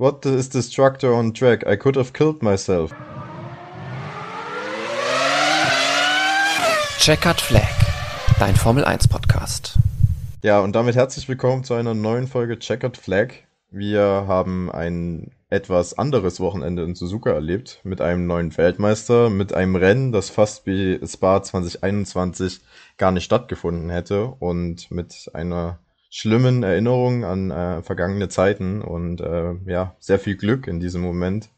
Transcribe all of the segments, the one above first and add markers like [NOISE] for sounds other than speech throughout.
What is this tractor on track? I could have killed myself. Checkered Flag, dein Formel 1 Podcast. Ja, und damit herzlich willkommen zu einer neuen Folge Checkered Flag. Wir haben ein etwas anderes Wochenende in Suzuka erlebt, mit einem neuen Weltmeister, mit einem Rennen, das fast wie Spa 2021 gar nicht stattgefunden hätte und mit einer schlimmen Erinnerungen an äh, vergangene Zeiten und äh, ja, sehr viel Glück in diesem Moment.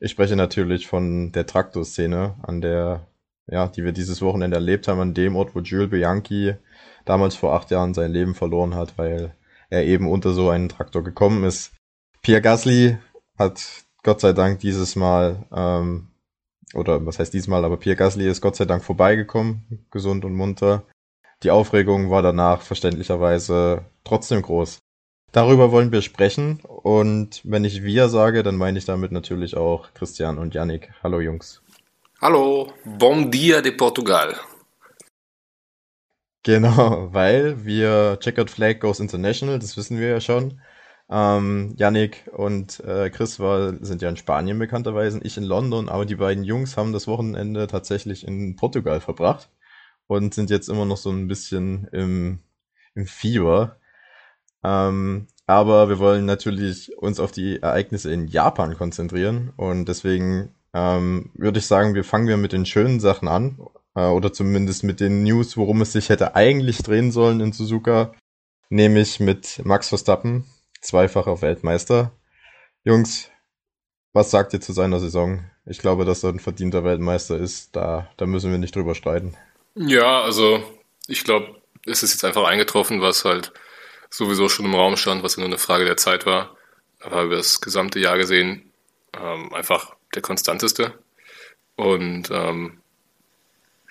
Ich spreche natürlich von der Traktorszene, an der, ja, die wir dieses Wochenende erlebt haben, an dem Ort, wo Jules Bianchi damals vor acht Jahren sein Leben verloren hat, weil er eben unter so einen Traktor gekommen ist. Pierre Gasly hat Gott sei Dank dieses Mal, ähm, oder was heißt diesmal, aber Pierre Gasly ist Gott sei Dank vorbeigekommen, gesund und munter. Die Aufregung war danach verständlicherweise trotzdem groß. Darüber wollen wir sprechen und wenn ich wir sage, dann meine ich damit natürlich auch Christian und Yannick. Hallo Jungs. Hallo, bom dia de Portugal. Genau, weil wir Checkered Flag Goes International, das wissen wir ja schon. Ähm, Yannick und äh, Chris war, sind ja in Spanien bekannterweise, ich in London, aber die beiden Jungs haben das Wochenende tatsächlich in Portugal verbracht und sind jetzt immer noch so ein bisschen im, im Fieber. Ähm, aber wir wollen natürlich uns auf die Ereignisse in Japan konzentrieren und deswegen ähm, würde ich sagen, wir fangen wir mit den schönen Sachen an äh, oder zumindest mit den News, worum es sich hätte eigentlich drehen sollen in Suzuka, nämlich mit Max Verstappen, zweifacher Weltmeister. Jungs, was sagt ihr zu seiner Saison? Ich glaube, dass er ein verdienter Weltmeister ist. Da, da müssen wir nicht drüber streiten. Ja, also ich glaube, es ist jetzt einfach eingetroffen, was halt sowieso schon im Raum stand, was ja nur eine Frage der Zeit war. Aber über das gesamte Jahr gesehen ähm, einfach der konstanteste. Und ähm,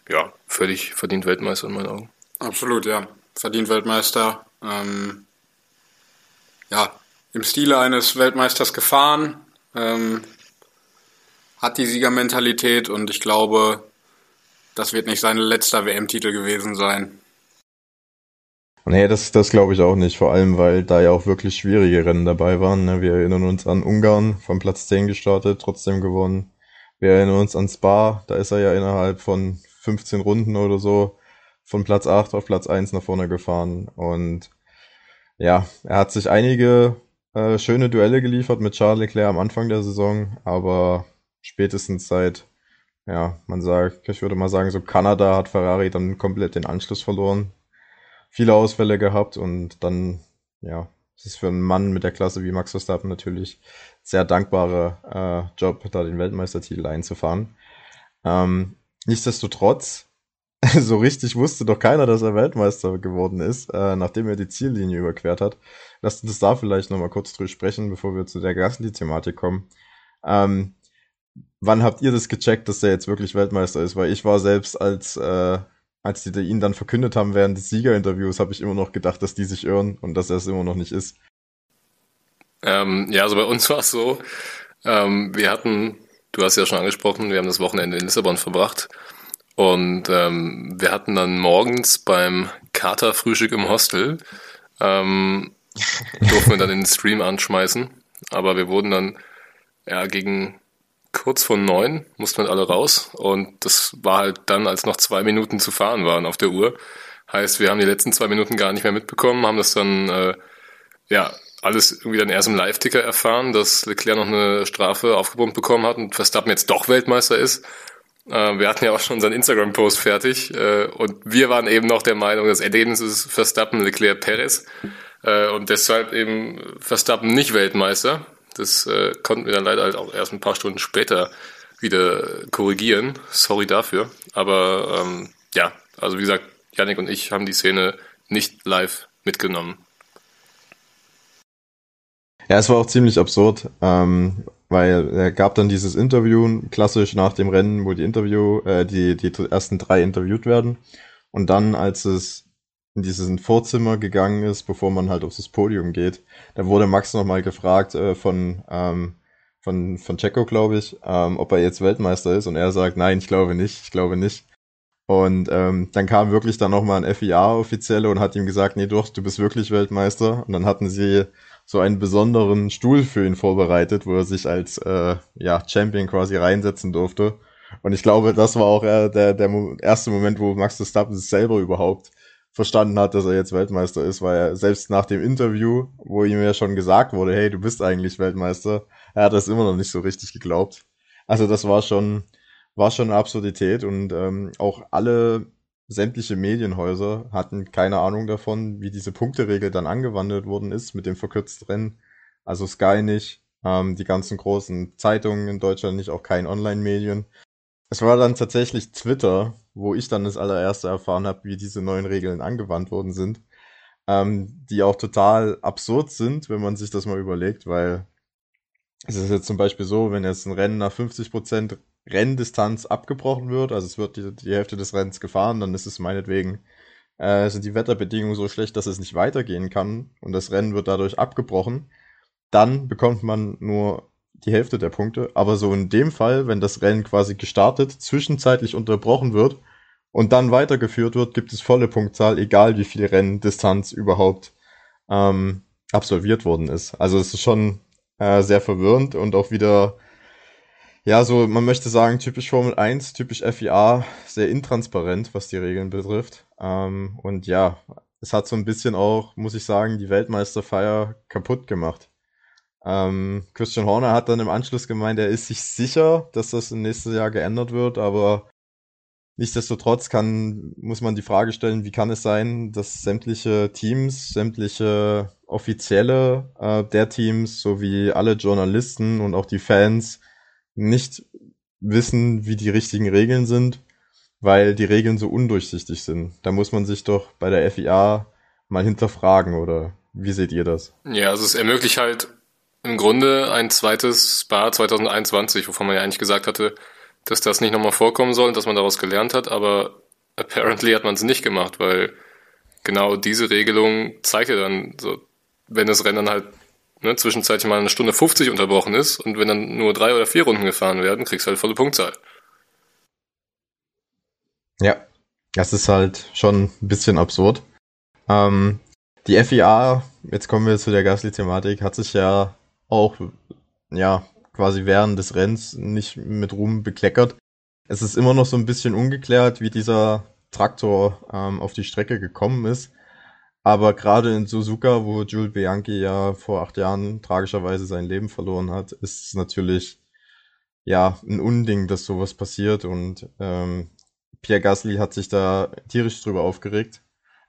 ja, völlig verdient Weltmeister in meinen Augen. Absolut, ja. Verdient Weltmeister. Ähm, ja, im Stile eines Weltmeisters gefahren. Ähm, hat die Siegermentalität und ich glaube, das wird nicht sein letzter WM-Titel gewesen sein. Nee, das, das glaube ich auch nicht. Vor allem, weil da ja auch wirklich schwierige Rennen dabei waren. Ne? Wir erinnern uns an Ungarn, vom Platz 10 gestartet, trotzdem gewonnen. Wir erinnern uns an Spa, da ist er ja innerhalb von 15 Runden oder so von Platz 8 auf Platz 1 nach vorne gefahren. Und ja, er hat sich einige äh, schöne Duelle geliefert mit Charles Leclerc am Anfang der Saison, aber spätestens seit ja, man sagt, ich würde mal sagen, so Kanada hat Ferrari dann komplett den Anschluss verloren. Viele Ausfälle gehabt und dann, ja, es ist für einen Mann mit der Klasse wie Max Verstappen natürlich sehr dankbarer äh, Job, da den Weltmeistertitel einzufahren. Ähm, nichtsdestotrotz, [LAUGHS] so richtig wusste doch keiner, dass er Weltmeister geworden ist, äh, nachdem er die Ziellinie überquert hat. Lasst uns da vielleicht nochmal kurz drüber sprechen, bevor wir zu der Gasly-Thematik kommen. Ähm, wann habt ihr das gecheckt, dass der jetzt wirklich Weltmeister ist? Weil ich war selbst als äh, als die ihn dann verkündet haben während des Siegerinterviews, habe ich immer noch gedacht, dass die sich irren und dass er es immer noch nicht ist. Ähm, ja, also bei uns war es so, ähm, wir hatten, du hast ja schon angesprochen, wir haben das Wochenende in Lissabon verbracht und ähm, wir hatten dann morgens beim Katerfrühstück im Hostel, ähm, durften wir dann den Stream anschmeißen, aber wir wurden dann ja gegen kurz vor neun mussten wir alle raus und das war halt dann, als noch zwei Minuten zu fahren waren auf der Uhr. Heißt, wir haben die letzten zwei Minuten gar nicht mehr mitbekommen, haben das dann, äh, ja, alles irgendwie dann erst im Live-Ticker erfahren, dass Leclerc noch eine Strafe aufgebombt bekommen hat und Verstappen jetzt doch Weltmeister ist. Äh, wir hatten ja auch schon unseren Instagram-Post fertig äh, und wir waren eben noch der Meinung, das Ergebnis ist Verstappen, Leclerc, Perez äh, und deshalb eben Verstappen nicht Weltmeister. Das äh, konnten wir dann leider halt auch erst ein paar Stunden später wieder korrigieren. Sorry dafür. Aber ähm, ja, also wie gesagt, Yannick und ich haben die Szene nicht live mitgenommen. Ja, es war auch ziemlich absurd, ähm, weil er gab dann dieses Interview klassisch nach dem Rennen, wo die Interview, äh, die, die ersten drei interviewt werden. Und dann, als es in dieses Vorzimmer gegangen ist, bevor man halt auf das Podium geht. Da wurde Max nochmal gefragt äh, von, ähm, von, von Checo, glaube ich, ähm, ob er jetzt Weltmeister ist. Und er sagt, nein, ich glaube nicht, ich glaube nicht. Und ähm, dann kam wirklich dann nochmal ein FIA-Offizielle und hat ihm gesagt, nee, doch, du bist wirklich Weltmeister. Und dann hatten sie so einen besonderen Stuhl für ihn vorbereitet, wo er sich als äh, ja, Champion quasi reinsetzen durfte. Und ich glaube, das war auch äh, der, der erste Moment, wo Max Verstappen selber überhaupt verstanden hat, dass er jetzt Weltmeister ist, weil er selbst nach dem Interview, wo ihm ja schon gesagt wurde, hey, du bist eigentlich Weltmeister, er hat das immer noch nicht so richtig geglaubt. Also das war schon, war schon eine Absurdität und ähm, auch alle sämtliche Medienhäuser hatten keine Ahnung davon, wie diese Punkteregel dann angewandt worden ist mit dem verkürzten Rennen. Also Sky nicht, ähm, die ganzen großen Zeitungen in Deutschland nicht, auch kein Online-Medien. Es war dann tatsächlich Twitter, wo ich dann das allererste erfahren habe, wie diese neuen Regeln angewandt worden sind, ähm, die auch total absurd sind, wenn man sich das mal überlegt, weil es ist jetzt zum Beispiel so, wenn jetzt ein Rennen nach 50% Renndistanz abgebrochen wird, also es wird die, die Hälfte des Rennens gefahren, dann ist es meinetwegen, äh, sind die Wetterbedingungen so schlecht, dass es nicht weitergehen kann und das Rennen wird dadurch abgebrochen, dann bekommt man nur die Hälfte der Punkte. Aber so in dem Fall, wenn das Rennen quasi gestartet, zwischenzeitlich unterbrochen wird und dann weitergeführt wird, gibt es volle Punktzahl, egal wie viel Renndistanz überhaupt ähm, absolviert worden ist. Also es ist schon äh, sehr verwirrend und auch wieder ja, so, man möchte sagen, typisch Formel 1, typisch FIA, sehr intransparent, was die Regeln betrifft. Ähm, und ja, es hat so ein bisschen auch, muss ich sagen, die Weltmeisterfeier kaputt gemacht. Ähm, Christian Horner hat dann im Anschluss gemeint, er ist sich sicher, dass das im nächsten Jahr geändert wird, aber nichtsdestotrotz kann, muss man die Frage stellen, wie kann es sein, dass sämtliche Teams, sämtliche Offizielle äh, der Teams sowie alle Journalisten und auch die Fans nicht wissen, wie die richtigen Regeln sind, weil die Regeln so undurchsichtig sind. Da muss man sich doch bei der FIA mal hinterfragen, oder wie seht ihr das? Ja, also es ermöglicht halt im Grunde ein zweites Spa 2021, wovon man ja eigentlich gesagt hatte, dass das nicht nochmal vorkommen soll und dass man daraus gelernt hat, aber apparently hat man es nicht gemacht, weil genau diese Regelung zeigt ja dann so, wenn das Rennen dann halt ne, zwischenzeitlich mal eine Stunde 50 unterbrochen ist und wenn dann nur drei oder vier Runden gefahren werden, kriegst du halt volle Punktzahl. Ja, das ist halt schon ein bisschen absurd. Ähm, die FIA, jetzt kommen wir zu der Gasly-Thematik, hat sich ja auch, ja, quasi während des Rennens nicht mit Ruhm bekleckert. Es ist immer noch so ein bisschen ungeklärt, wie dieser Traktor ähm, auf die Strecke gekommen ist. Aber gerade in Suzuka, wo Jules Bianchi ja vor acht Jahren tragischerweise sein Leben verloren hat, ist es natürlich ja ein Unding, dass sowas passiert. Und ähm, Pierre Gasly hat sich da tierisch drüber aufgeregt,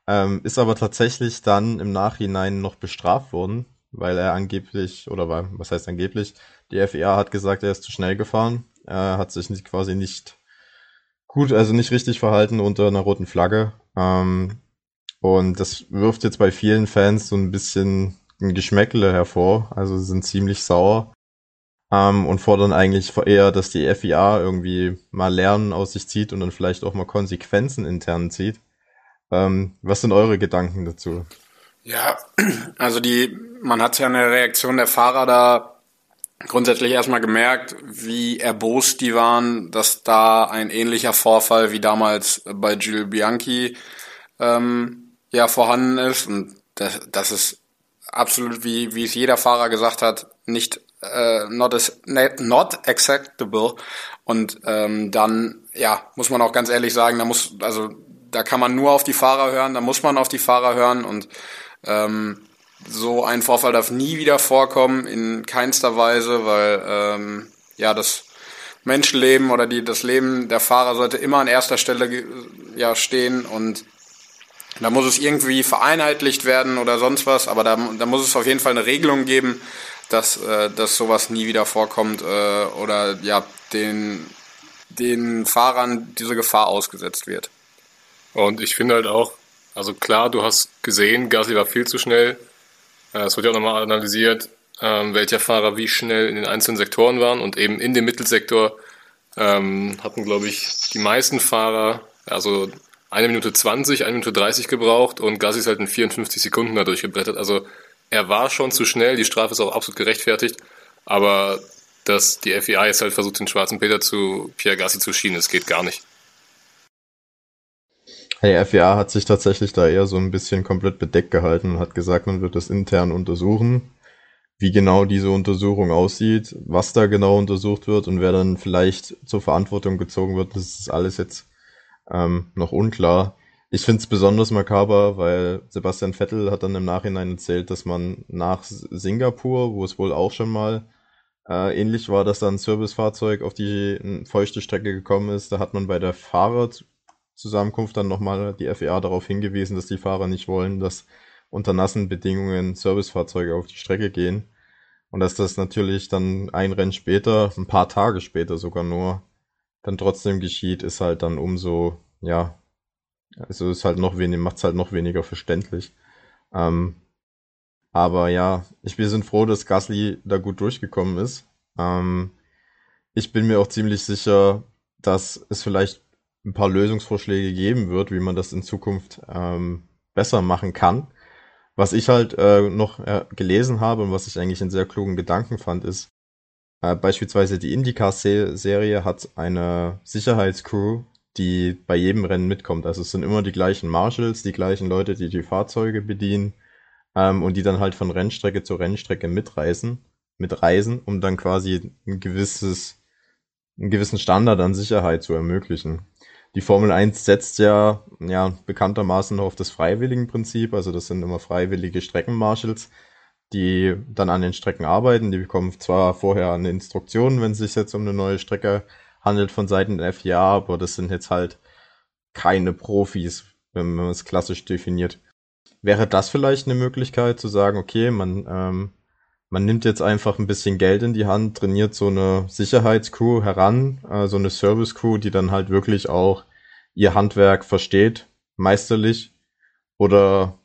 ähm, ist aber tatsächlich dann im Nachhinein noch bestraft worden, weil er angeblich, oder war, was heißt angeblich, die FIA hat gesagt, er ist zu schnell gefahren. Er hat sich nicht, quasi nicht gut, also nicht richtig verhalten unter einer roten Flagge. Ähm, und das wirft jetzt bei vielen Fans so ein bisschen ein Geschmäckle hervor. Also sind ziemlich sauer. Ähm, und fordern eigentlich eher, dass die FIA irgendwie mal Lernen aus sich zieht und dann vielleicht auch mal Konsequenzen intern zieht. Ähm, was sind eure Gedanken dazu? Ja, also die, man hat ja eine Reaktion der Fahrer da grundsätzlich erstmal gemerkt, wie erbost die waren, dass da ein ähnlicher Vorfall wie damals bei Gilles Bianchi ähm, ja vorhanden ist und das, das ist absolut, wie, wie es jeder Fahrer gesagt hat, nicht äh, not, as, not acceptable. Und ähm, dann, ja, muss man auch ganz ehrlich sagen, da muss, also da kann man nur auf die Fahrer hören, da muss man auf die Fahrer hören und ähm, so ein Vorfall darf nie wieder vorkommen, in keinster Weise, weil ähm, ja das Menschenleben oder die, das Leben der Fahrer sollte immer an erster Stelle ja, stehen und da muss es irgendwie vereinheitlicht werden oder sonst was, aber da, da muss es auf jeden Fall eine Regelung geben, dass, äh, dass sowas nie wieder vorkommt äh, oder ja, den, den Fahrern diese Gefahr ausgesetzt wird. Und ich finde halt auch, also klar, du hast gesehen, Gasly war viel zu schnell. Äh, es wird ja auch nochmal analysiert, ähm, welcher Fahrer wie schnell in den einzelnen Sektoren waren und eben in dem Mittelsektor ähm, hatten, glaube ich, die meisten Fahrer, also eine Minute 20, eine Minute 30 gebraucht und Gassi ist halt in 54 Sekunden da durchgebrettert. Also er war schon zu schnell, die Strafe ist auch absolut gerechtfertigt, aber dass die FIA jetzt halt versucht, den schwarzen Peter zu Pierre Gassi zu schieben, das geht gar nicht. Die FIA hat sich tatsächlich da eher so ein bisschen komplett bedeckt gehalten und hat gesagt, man wird das intern untersuchen. wie genau diese Untersuchung aussieht, was da genau untersucht wird und wer dann vielleicht zur Verantwortung gezogen wird, das ist alles jetzt ähm, noch unklar. Ich finde es besonders makaber, weil Sebastian Vettel hat dann im Nachhinein erzählt, dass man nach Singapur, wo es wohl auch schon mal äh, ähnlich war, dass da ein Servicefahrzeug auf die feuchte Strecke gekommen ist, da hat man bei der Fahrerzusammenkunft dann nochmal die FEA darauf hingewiesen, dass die Fahrer nicht wollen, dass unter nassen Bedingungen Servicefahrzeuge auf die Strecke gehen. Und dass das natürlich dann ein Rennen später, ein paar Tage später sogar nur, dann trotzdem geschieht, ist halt dann umso, ja, also ist halt noch weniger, macht es halt noch weniger verständlich. Ähm, aber ja, ich, wir sind froh, dass Gasly da gut durchgekommen ist. Ähm, ich bin mir auch ziemlich sicher, dass es vielleicht ein paar Lösungsvorschläge geben wird, wie man das in Zukunft ähm, besser machen kann. Was ich halt äh, noch äh, gelesen habe und was ich eigentlich einen sehr klugen Gedanken fand, ist, äh, beispielsweise die IndyCar-Serie hat eine Sicherheitscrew, die bei jedem Rennen mitkommt. Also es sind immer die gleichen Marshals, die gleichen Leute, die die Fahrzeuge bedienen ähm, und die dann halt von Rennstrecke zu Rennstrecke mitreisen, mitreisen, um dann quasi ein gewisses, einen gewissen Standard an Sicherheit zu ermöglichen. Die Formel 1 setzt ja, ja bekanntermaßen auf das Freiwilligenprinzip, also das sind immer freiwillige Streckenmarshals, die dann an den Strecken arbeiten. Die bekommen zwar vorher eine Instruktion, wenn es sich jetzt um eine neue Strecke handelt von Seiten der FIA, aber das sind jetzt halt keine Profis, wenn man es klassisch definiert. Wäre das vielleicht eine Möglichkeit zu sagen, okay, man, ähm, man nimmt jetzt einfach ein bisschen Geld in die Hand, trainiert so eine Sicherheitscrew heran, äh, so eine Service-Crew, die dann halt wirklich auch ihr Handwerk versteht, meisterlich? Oder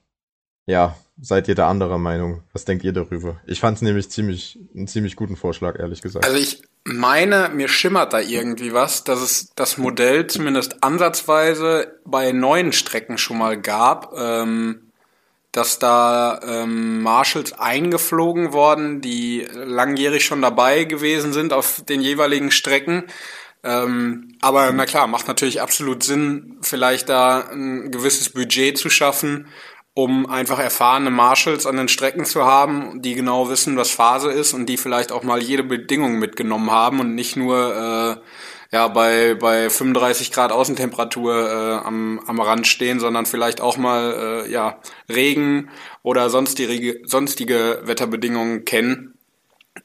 ja, seid ihr da anderer Meinung? Was denkt ihr darüber? Ich fand es nämlich ziemlich, einen ziemlich guten Vorschlag, ehrlich gesagt. Also ich meine, mir schimmert da irgendwie was, dass es das Modell zumindest ansatzweise bei neuen Strecken schon mal gab. Ähm, dass da ähm, Marshals eingeflogen worden, die langjährig schon dabei gewesen sind auf den jeweiligen Strecken. Ähm, aber na klar, macht natürlich absolut Sinn, vielleicht da ein gewisses Budget zu schaffen, um einfach erfahrene Marshals an den Strecken zu haben, die genau wissen, was Phase ist und die vielleicht auch mal jede Bedingung mitgenommen haben und nicht nur äh, ja, bei, bei 35 Grad Außentemperatur äh, am, am Rand stehen, sondern vielleicht auch mal äh, ja, Regen oder sonstige, sonstige Wetterbedingungen kennen,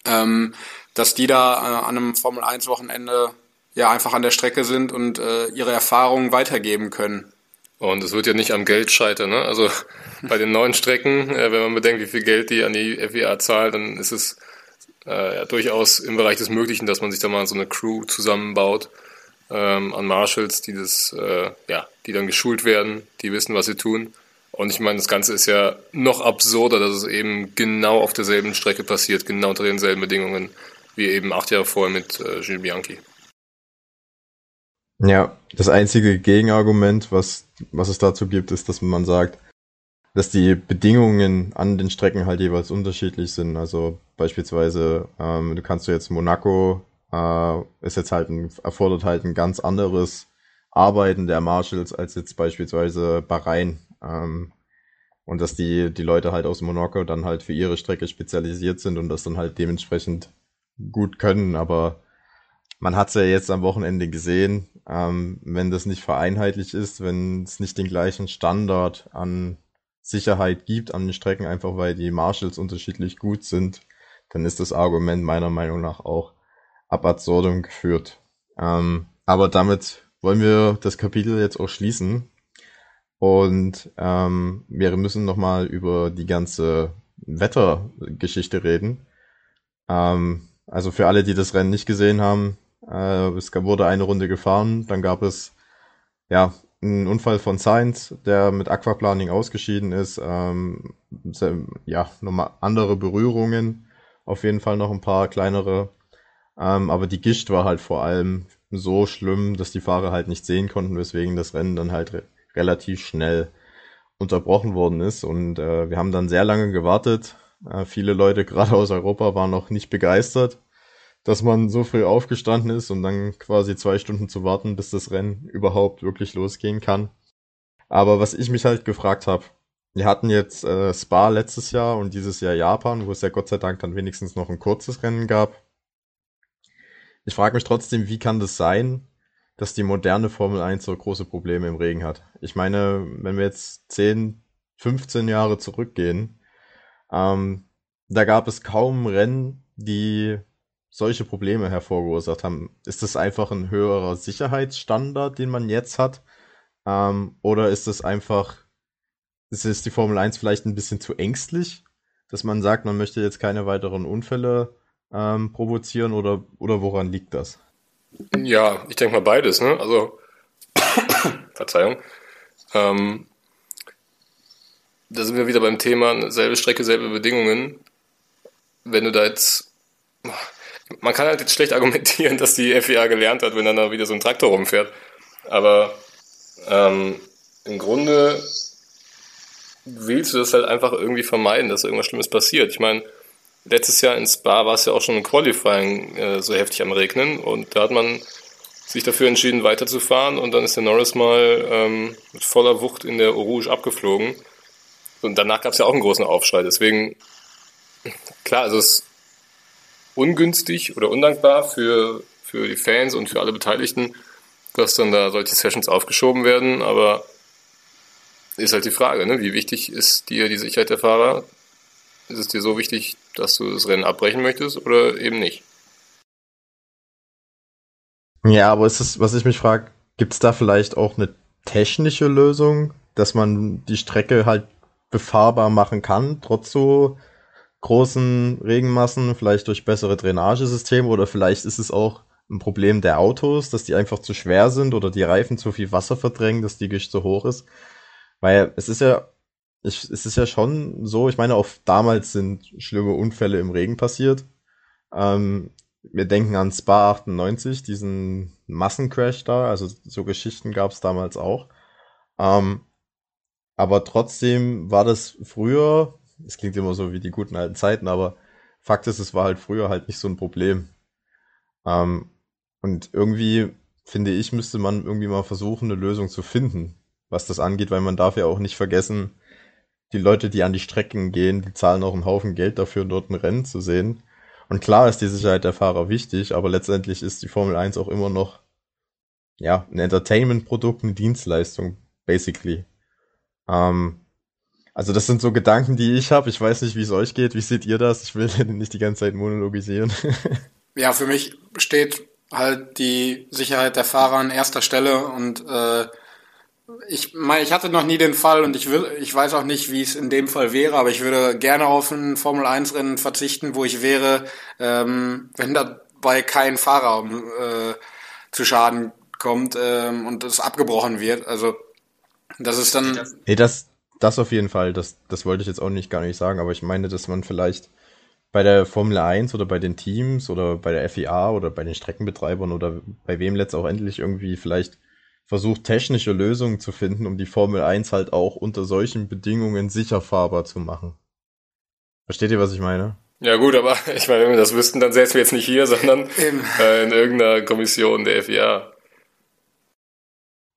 ähm, dass die da äh, an einem Formel 1 Wochenende ja einfach an der Strecke sind und äh, ihre Erfahrungen weitergeben können. Und es wird ja nicht am Geld scheitern. Ne? Also [LAUGHS] bei den neuen Strecken, äh, wenn man bedenkt, wie viel Geld die an die FIA zahlt, dann ist es äh, ja, durchaus im Bereich des Möglichen, dass man sich da mal so eine Crew zusammenbaut ähm, an Marshals, die das, äh, ja, die dann geschult werden, die wissen, was sie tun. Und ich meine, das Ganze ist ja noch absurder, dass es eben genau auf derselben Strecke passiert, genau unter denselben Bedingungen wie eben acht Jahre vorher mit äh, Gilles Bianchi. Ja, das einzige Gegenargument, was, was es dazu gibt, ist, dass man sagt, dass die Bedingungen an den Strecken halt jeweils unterschiedlich sind. Also beispielsweise, ähm, du kannst du jetzt Monaco äh, ist jetzt halt ein, erfordert halt ein ganz anderes Arbeiten der Marshals als jetzt beispielsweise Bahrain. Ähm, und dass die, die Leute halt aus Monaco dann halt für ihre Strecke spezialisiert sind und das dann halt dementsprechend gut können. Aber man hat es ja jetzt am Wochenende gesehen, ähm, wenn das nicht vereinheitlich ist, wenn es nicht den gleichen Standard an Sicherheit gibt an den Strecken, einfach weil die Marshals unterschiedlich gut sind, dann ist das Argument meiner Meinung nach auch ab absurdum geführt. Ähm, aber damit wollen wir das Kapitel jetzt auch schließen. Und ähm, wir müssen nochmal über die ganze Wettergeschichte reden. Ähm, also für alle, die das Rennen nicht gesehen haben, äh, es wurde eine Runde gefahren, dann gab es ja ein Unfall von Sainz, der mit Aquaplaning ausgeschieden ist. Ähm, ja, nochmal andere Berührungen. Auf jeden Fall noch ein paar kleinere. Ähm, aber die Gischt war halt vor allem so schlimm, dass die Fahrer halt nicht sehen konnten, weswegen das Rennen dann halt re relativ schnell unterbrochen worden ist. Und äh, wir haben dann sehr lange gewartet. Äh, viele Leute, [LAUGHS] gerade aus Europa, waren noch nicht begeistert dass man so früh aufgestanden ist und dann quasi zwei Stunden zu warten, bis das Rennen überhaupt wirklich losgehen kann. Aber was ich mich halt gefragt habe, wir hatten jetzt äh, Spa letztes Jahr und dieses Jahr Japan, wo es ja Gott sei Dank dann wenigstens noch ein kurzes Rennen gab. Ich frage mich trotzdem, wie kann das sein, dass die moderne Formel 1 so große Probleme im Regen hat? Ich meine, wenn wir jetzt 10, 15 Jahre zurückgehen, ähm, da gab es kaum Rennen, die solche Probleme hervorgeursacht haben. Ist das einfach ein höherer Sicherheitsstandard, den man jetzt hat? Ähm, oder ist es einfach, ist es die Formel 1 vielleicht ein bisschen zu ängstlich, dass man sagt, man möchte jetzt keine weiteren Unfälle ähm, provozieren oder, oder woran liegt das? Ja, ich denke mal beides, ne? Also, [COUGHS] Verzeihung. Ähm, da sind wir wieder beim Thema, selbe Strecke, selbe Bedingungen. Wenn du da jetzt, man kann halt jetzt schlecht argumentieren, dass die FIA gelernt hat, wenn dann da wieder so ein Traktor rumfährt. Aber ähm, im Grunde willst du das halt einfach irgendwie vermeiden, dass irgendwas Schlimmes passiert. Ich meine, letztes Jahr in Spa war es ja auch schon im Qualifying äh, so heftig am Regnen und da hat man sich dafür entschieden, weiterzufahren und dann ist der Norris mal ähm, mit voller Wucht in der Rouge abgeflogen. Und danach gab es ja auch einen großen Aufschrei. Deswegen, klar, es ist ungünstig oder undankbar für, für die Fans und für alle Beteiligten, dass dann da solche Sessions aufgeschoben werden, aber ist halt die Frage, ne? wie wichtig ist dir die Sicherheit der Fahrer? Ist es dir so wichtig, dass du das Rennen abbrechen möchtest oder eben nicht? Ja, aber ist es, was ich mich frage, gibt es da vielleicht auch eine technische Lösung, dass man die Strecke halt befahrbar machen kann, trotz so großen Regenmassen, vielleicht durch bessere Drainagesysteme oder vielleicht ist es auch ein Problem der Autos, dass die einfach zu schwer sind oder die Reifen zu viel Wasser verdrängen, dass die Gischt zu hoch ist. Weil es ist ja, ich, es ist ja schon so, ich meine, auch damals sind schlimme Unfälle im Regen passiert. Ähm, wir denken an Spa 98, diesen Massencrash da, also so Geschichten gab es damals auch. Ähm, aber trotzdem war das früher, es klingt immer so wie die guten alten Zeiten, aber Fakt ist, es war halt früher halt nicht so ein Problem. Ähm, und irgendwie, finde ich, müsste man irgendwie mal versuchen, eine Lösung zu finden, was das angeht, weil man darf ja auch nicht vergessen, die Leute, die an die Strecken gehen, die zahlen auch einen Haufen Geld dafür, dort ein Rennen zu sehen. Und klar ist die Sicherheit der Fahrer wichtig, aber letztendlich ist die Formel 1 auch immer noch, ja, ein Entertainment-Produkt, eine Dienstleistung, basically. Ähm, also das sind so Gedanken, die ich habe. Ich weiß nicht, wie es euch geht. Wie seht ihr das? Ich will [LAUGHS] nicht die ganze Zeit monologisieren. [LAUGHS] ja, für mich steht halt die Sicherheit der Fahrer an erster Stelle und äh, ich, ich hatte noch nie den Fall und ich will, ich weiß auch nicht, wie es in dem Fall wäre, aber ich würde gerne auf ein Formel 1 Rennen verzichten, wo ich wäre, ähm, wenn dabei kein Fahrer äh, zu Schaden kommt ähm, und es abgebrochen wird. Also das ist dann. Nee, das, das auf jeden Fall. Das, das wollte ich jetzt auch nicht gar nicht sagen, aber ich meine, dass man vielleicht bei der Formel 1 oder bei den Teams oder bei der FIA oder bei den Streckenbetreibern oder bei wem letztendlich irgendwie vielleicht versucht, technische Lösungen zu finden, um die Formel 1 halt auch unter solchen Bedingungen sicher fahrbar zu machen. Versteht ihr, was ich meine? Ja gut, aber [LAUGHS] ich meine, wenn wir das wüssten, dann säßen wir jetzt nicht hier, [LAUGHS] sondern äh, in irgendeiner Kommission der FIA.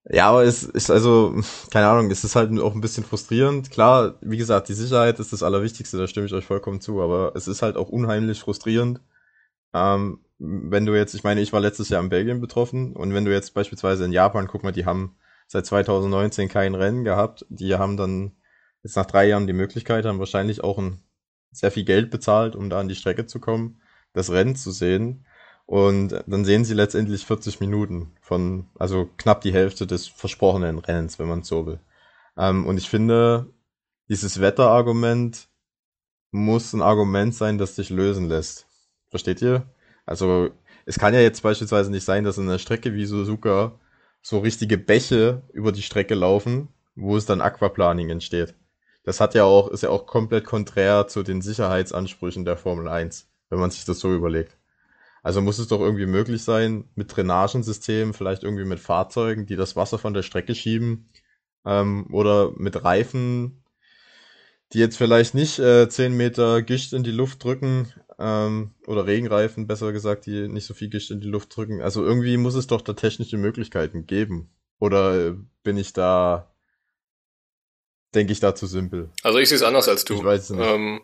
Ja, aber es ist also, keine Ahnung, es ist halt auch ein bisschen frustrierend. Klar, wie gesagt, die Sicherheit ist das Allerwichtigste, da stimme ich euch vollkommen zu, aber es ist halt auch unheimlich frustrierend. Ähm, wenn du jetzt, ich meine, ich war letztes Jahr in Belgien betroffen und wenn du jetzt beispielsweise in Japan, guck mal, die haben seit 2019 kein Rennen gehabt, die haben dann jetzt nach drei Jahren die Möglichkeit, haben wahrscheinlich auch ein sehr viel Geld bezahlt, um da an die Strecke zu kommen, das Rennen zu sehen. Und dann sehen sie letztendlich 40 Minuten von, also knapp die Hälfte des versprochenen Rennens, wenn man so will. Ähm, und ich finde, dieses Wetterargument muss ein Argument sein, das sich lösen lässt. Versteht ihr? Also, es kann ja jetzt beispielsweise nicht sein, dass in einer Strecke wie Suzuka so richtige Bäche über die Strecke laufen, wo es dann Aquaplaning entsteht. Das hat ja auch, ist ja auch komplett konträr zu den Sicherheitsansprüchen der Formel 1, wenn man sich das so überlegt. Also muss es doch irgendwie möglich sein, mit Drainagensystemen, vielleicht irgendwie mit Fahrzeugen, die das Wasser von der Strecke schieben, ähm, oder mit Reifen, die jetzt vielleicht nicht äh, 10 Meter Gischt in die Luft drücken, ähm, oder Regenreifen, besser gesagt, die nicht so viel Gischt in die Luft drücken. Also irgendwie muss es doch da technische Möglichkeiten geben. Oder äh, bin ich da denke ich, da zu simpel. Also ich sehe es anders als du. Ich weiß es nicht. Ähm,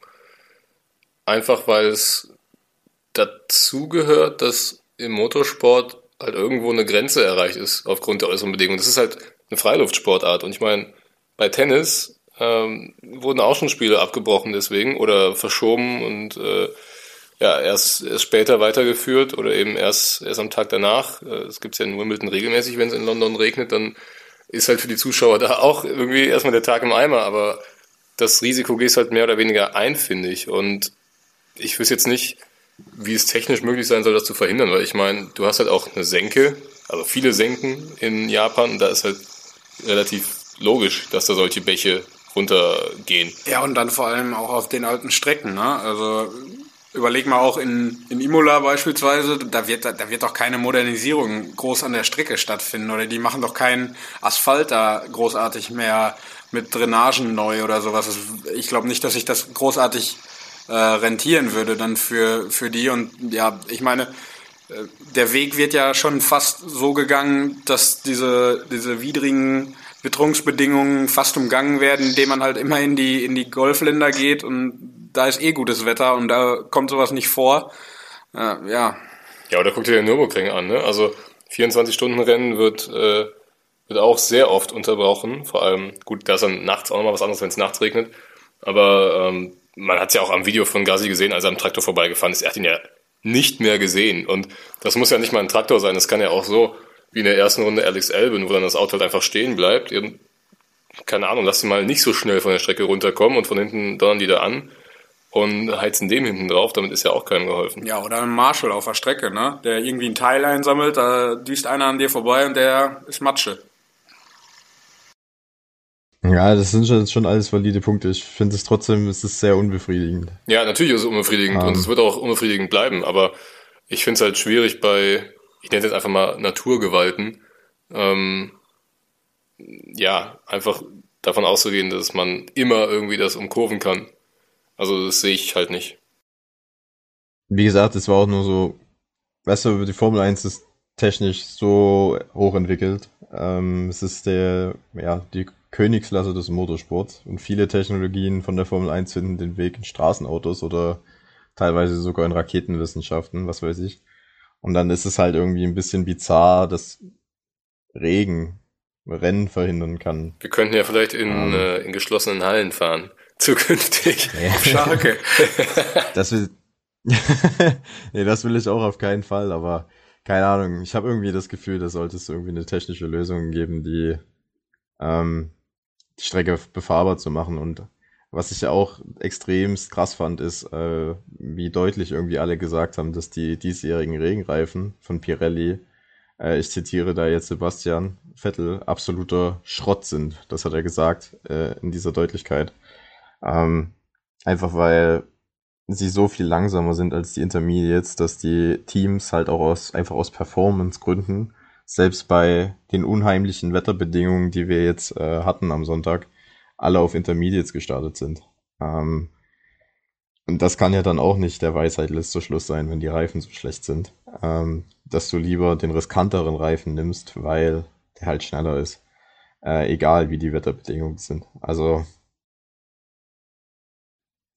einfach weil es dazugehört, dass im Motorsport halt irgendwo eine Grenze erreicht ist aufgrund der äußeren Bedingungen. Das ist halt eine Freiluftsportart. Und ich meine, bei Tennis ähm, wurden auch schon Spiele abgebrochen deswegen oder verschoben und äh, ja, erst, erst später weitergeführt oder eben erst, erst am Tag danach. Äh, Es gibt ja in Wimbledon regelmäßig, wenn es in London regnet, dann ist halt für die Zuschauer da auch irgendwie erstmal der Tag im Eimer, aber das Risiko gehst halt mehr oder weniger ein, finde ich. Und ich wüsste jetzt nicht, wie es technisch möglich sein soll, das zu verhindern, weil ich meine, du hast halt auch eine Senke, also viele Senken in Japan da ist halt relativ logisch, dass da solche Bäche runtergehen. Ja, und dann vor allem auch auf den alten Strecken. Ne? Also überleg mal auch in, in Imola beispielsweise, da wird, da wird doch keine Modernisierung groß an der Strecke stattfinden oder die machen doch keinen Asphalt da großartig mehr mit Drainagen neu oder sowas. Ich glaube nicht, dass sich das großartig äh, rentieren würde dann für, für die. Und ja, ich meine, äh, der Weg wird ja schon fast so gegangen, dass diese, diese widrigen Witterungsbedingungen fast umgangen werden, indem man halt immer in die, in die Golfländer geht und da ist eh gutes Wetter und da kommt sowas nicht vor. Äh, ja, Ja, oder guck dir den Nürburgring an, ne? Also 24-Stunden-Rennen wird, äh, wird auch sehr oft unterbrochen. Vor allem, gut, da ist dann nachts auch nochmal was anderes, wenn es nachts regnet. Aber ähm, man hat es ja auch am Video von Gassi gesehen, als er am Traktor vorbeigefahren ist. Er hat ihn ja nicht mehr gesehen. Und das muss ja nicht mal ein Traktor sein. Das kann ja auch so wie in der ersten Runde Alex Albin, wo dann das Auto halt einfach stehen bleibt. Irgend- Keine Ahnung, lass ihn mal nicht so schnell von der Strecke runterkommen und von hinten donnern die da an und heizen dem hinten drauf. Damit ist ja auch keinem geholfen. ja, oder ein Marshall auf der Strecke, ne? Der irgendwie ein Teil einsammelt, da düst einer an dir vorbei und der ist Matsche. Ja, das sind schon, schon alles valide Punkte. Ich finde es trotzdem, es ist sehr unbefriedigend. Ja, natürlich ist es unbefriedigend Ähm. und es wird auch unbefriedigend bleiben, aber ich finde es halt schwierig bei, ich nenne es jetzt einfach mal Naturgewalten, ähm, ja, einfach davon auszugehen, dass man immer irgendwie das umkurven kann. Also das sehe ich halt nicht. Wie gesagt, es war auch nur so, weißt du, die Formel 1 ist technisch so hochentwickelt. Ähm, es ist der, ja, die Königsklasse des Motorsports und viele Technologien von der Formel 1 finden den Weg in Straßenautos oder teilweise sogar in Raketenwissenschaften, was weiß ich. Und dann ist es halt irgendwie ein bisschen bizarr, dass Regen Rennen verhindern kann. Wir könnten ja vielleicht in, Ähm. äh, in geschlossenen Hallen fahren, zukünftig. [LAUGHS] Scharke. [LAUGHS] Das will, [LAUGHS] nee, das will ich auch auf keinen Fall, aber keine Ahnung. Ich habe irgendwie das Gefühl, da sollte es irgendwie eine technische Lösung geben, die ähm, die Strecke befahrbar zu machen. Und was ich ja auch extremst krass fand, ist, äh, wie deutlich irgendwie alle gesagt haben, dass die diesjährigen Regenreifen von Pirelli, äh, ich zitiere da jetzt Sebastian Vettel, absoluter Schrott sind. Das hat er gesagt äh, in dieser Deutlichkeit. Ähm, einfach weil sie so viel langsamer sind als die Intermediates, dass die Teams halt auch aus, einfach aus Performance-Gründen, selbst bei den unheimlichen Wetterbedingungen, die wir jetzt äh, hatten am Sonntag, alle auf Intermediates gestartet sind. Ähm, und das kann ja dann auch nicht der Weisheit letzter Schluss sein, wenn die Reifen so schlecht sind, ähm, dass du lieber den riskanteren Reifen nimmst, weil der halt schneller ist, äh, egal wie die Wetterbedingungen sind. Also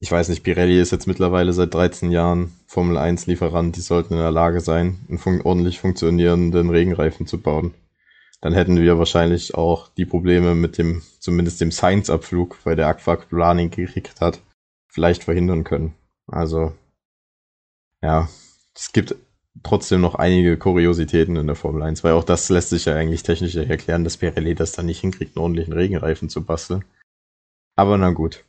ich weiß nicht, Pirelli ist jetzt mittlerweile seit 13 Jahren Formel 1 Lieferant, die sollten in der Lage sein, einen fun ordentlich funktionierenden Regenreifen zu bauen. Dann hätten wir wahrscheinlich auch die Probleme mit dem, zumindest dem Science-Abflug, weil der Aquac Planning gekriegt hat, vielleicht verhindern können. Also, ja, es gibt trotzdem noch einige Kuriositäten in der Formel 1, weil auch das lässt sich ja eigentlich technisch erklären, dass Pirelli das dann nicht hinkriegt, einen ordentlichen Regenreifen zu basteln. Aber na gut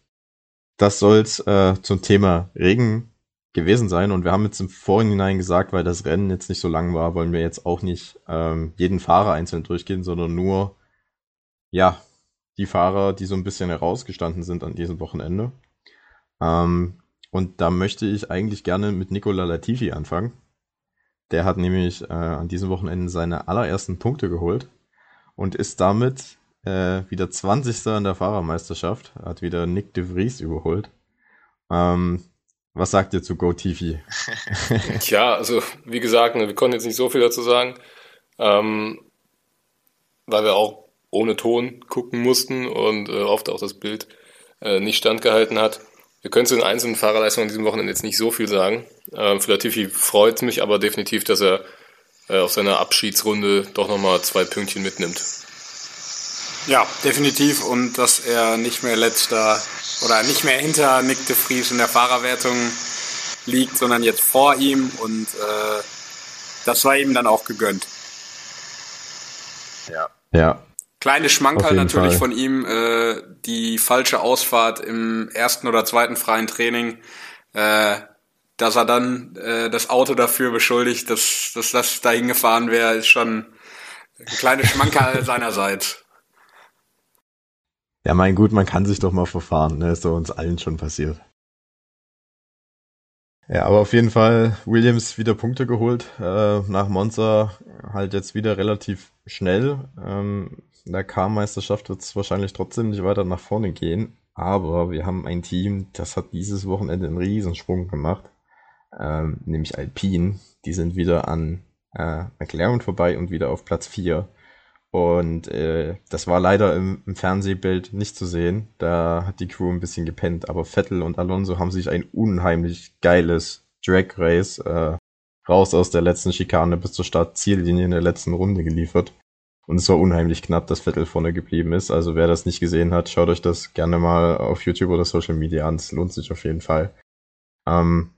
das soll's äh, zum Thema Regen gewesen sein. Und wir haben jetzt im Vorhinein gesagt, weil das Rennen jetzt nicht so lang war, wollen wir jetzt auch nicht ähm, jeden Fahrer einzeln durchgehen, sondern nur, ja, die Fahrer, die so ein bisschen herausgestanden sind an diesem Wochenende. Ähm, und da möchte ich eigentlich gerne mit Nicola Latifi anfangen. Der hat nämlich äh, an diesem Wochenende seine allerersten Punkte geholt und ist damit äh, wieder 20. in der Fahrermeisterschaft, hat wieder Nick de Vries überholt. Ähm, was sagt ihr zu GoTV? [LAUGHS] Tja, also wie gesagt, ne, wir konnten jetzt nicht so viel dazu sagen, ähm, weil wir auch ohne Ton gucken mussten und äh, oft auch das Bild äh, nicht standgehalten hat. Wir können zu den einzelnen Fahrerleistungen an diesem Wochenende jetzt nicht so viel sagen. Äh, für Latifi freut es mich aber definitiv, dass er äh, auf seiner Abschiedsrunde doch nochmal zwei Pünktchen mitnimmt. Ja, definitiv. Und dass er nicht mehr letzter oder nicht mehr hinter Nick de Vries in der Fahrerwertung liegt, sondern jetzt vor ihm. Und äh, das war ihm dann auch gegönnt. Ja. Ja. Kleine Schmankerl natürlich Fall. von ihm, äh, die falsche Ausfahrt im ersten oder zweiten freien Training, äh, dass er dann äh, das Auto dafür beschuldigt, dass, dass das dahin gefahren wäre, ist schon ein kleines Schmankerl [LAUGHS] seinerseits. Ja, mein Gut, man kann sich doch mal verfahren, ne? Ist doch uns allen schon passiert. Ja, aber auf jeden Fall Williams wieder Punkte geholt. Äh, nach Monza halt jetzt wieder relativ schnell. Ähm, in der K-Meisterschaft wird es wahrscheinlich trotzdem nicht weiter nach vorne gehen. Aber wir haben ein Team, das hat dieses Wochenende einen Riesensprung gemacht. Ähm, nämlich Alpine. Die sind wieder an äh, McLaren vorbei und wieder auf Platz 4. Und äh, das war leider im, im, Fernsehbild nicht zu sehen. Da hat die Crew ein bisschen gepennt. Aber Vettel und Alonso haben sich ein unheimlich geiles Drag Race äh, raus aus der letzten Schikane bis zur Startziellinie in der letzten Runde geliefert. Und es war unheimlich knapp, dass Vettel vorne geblieben ist. Also wer das nicht gesehen hat, schaut euch das gerne mal auf YouTube oder Social Media an. Es lohnt sich auf jeden Fall. Ähm,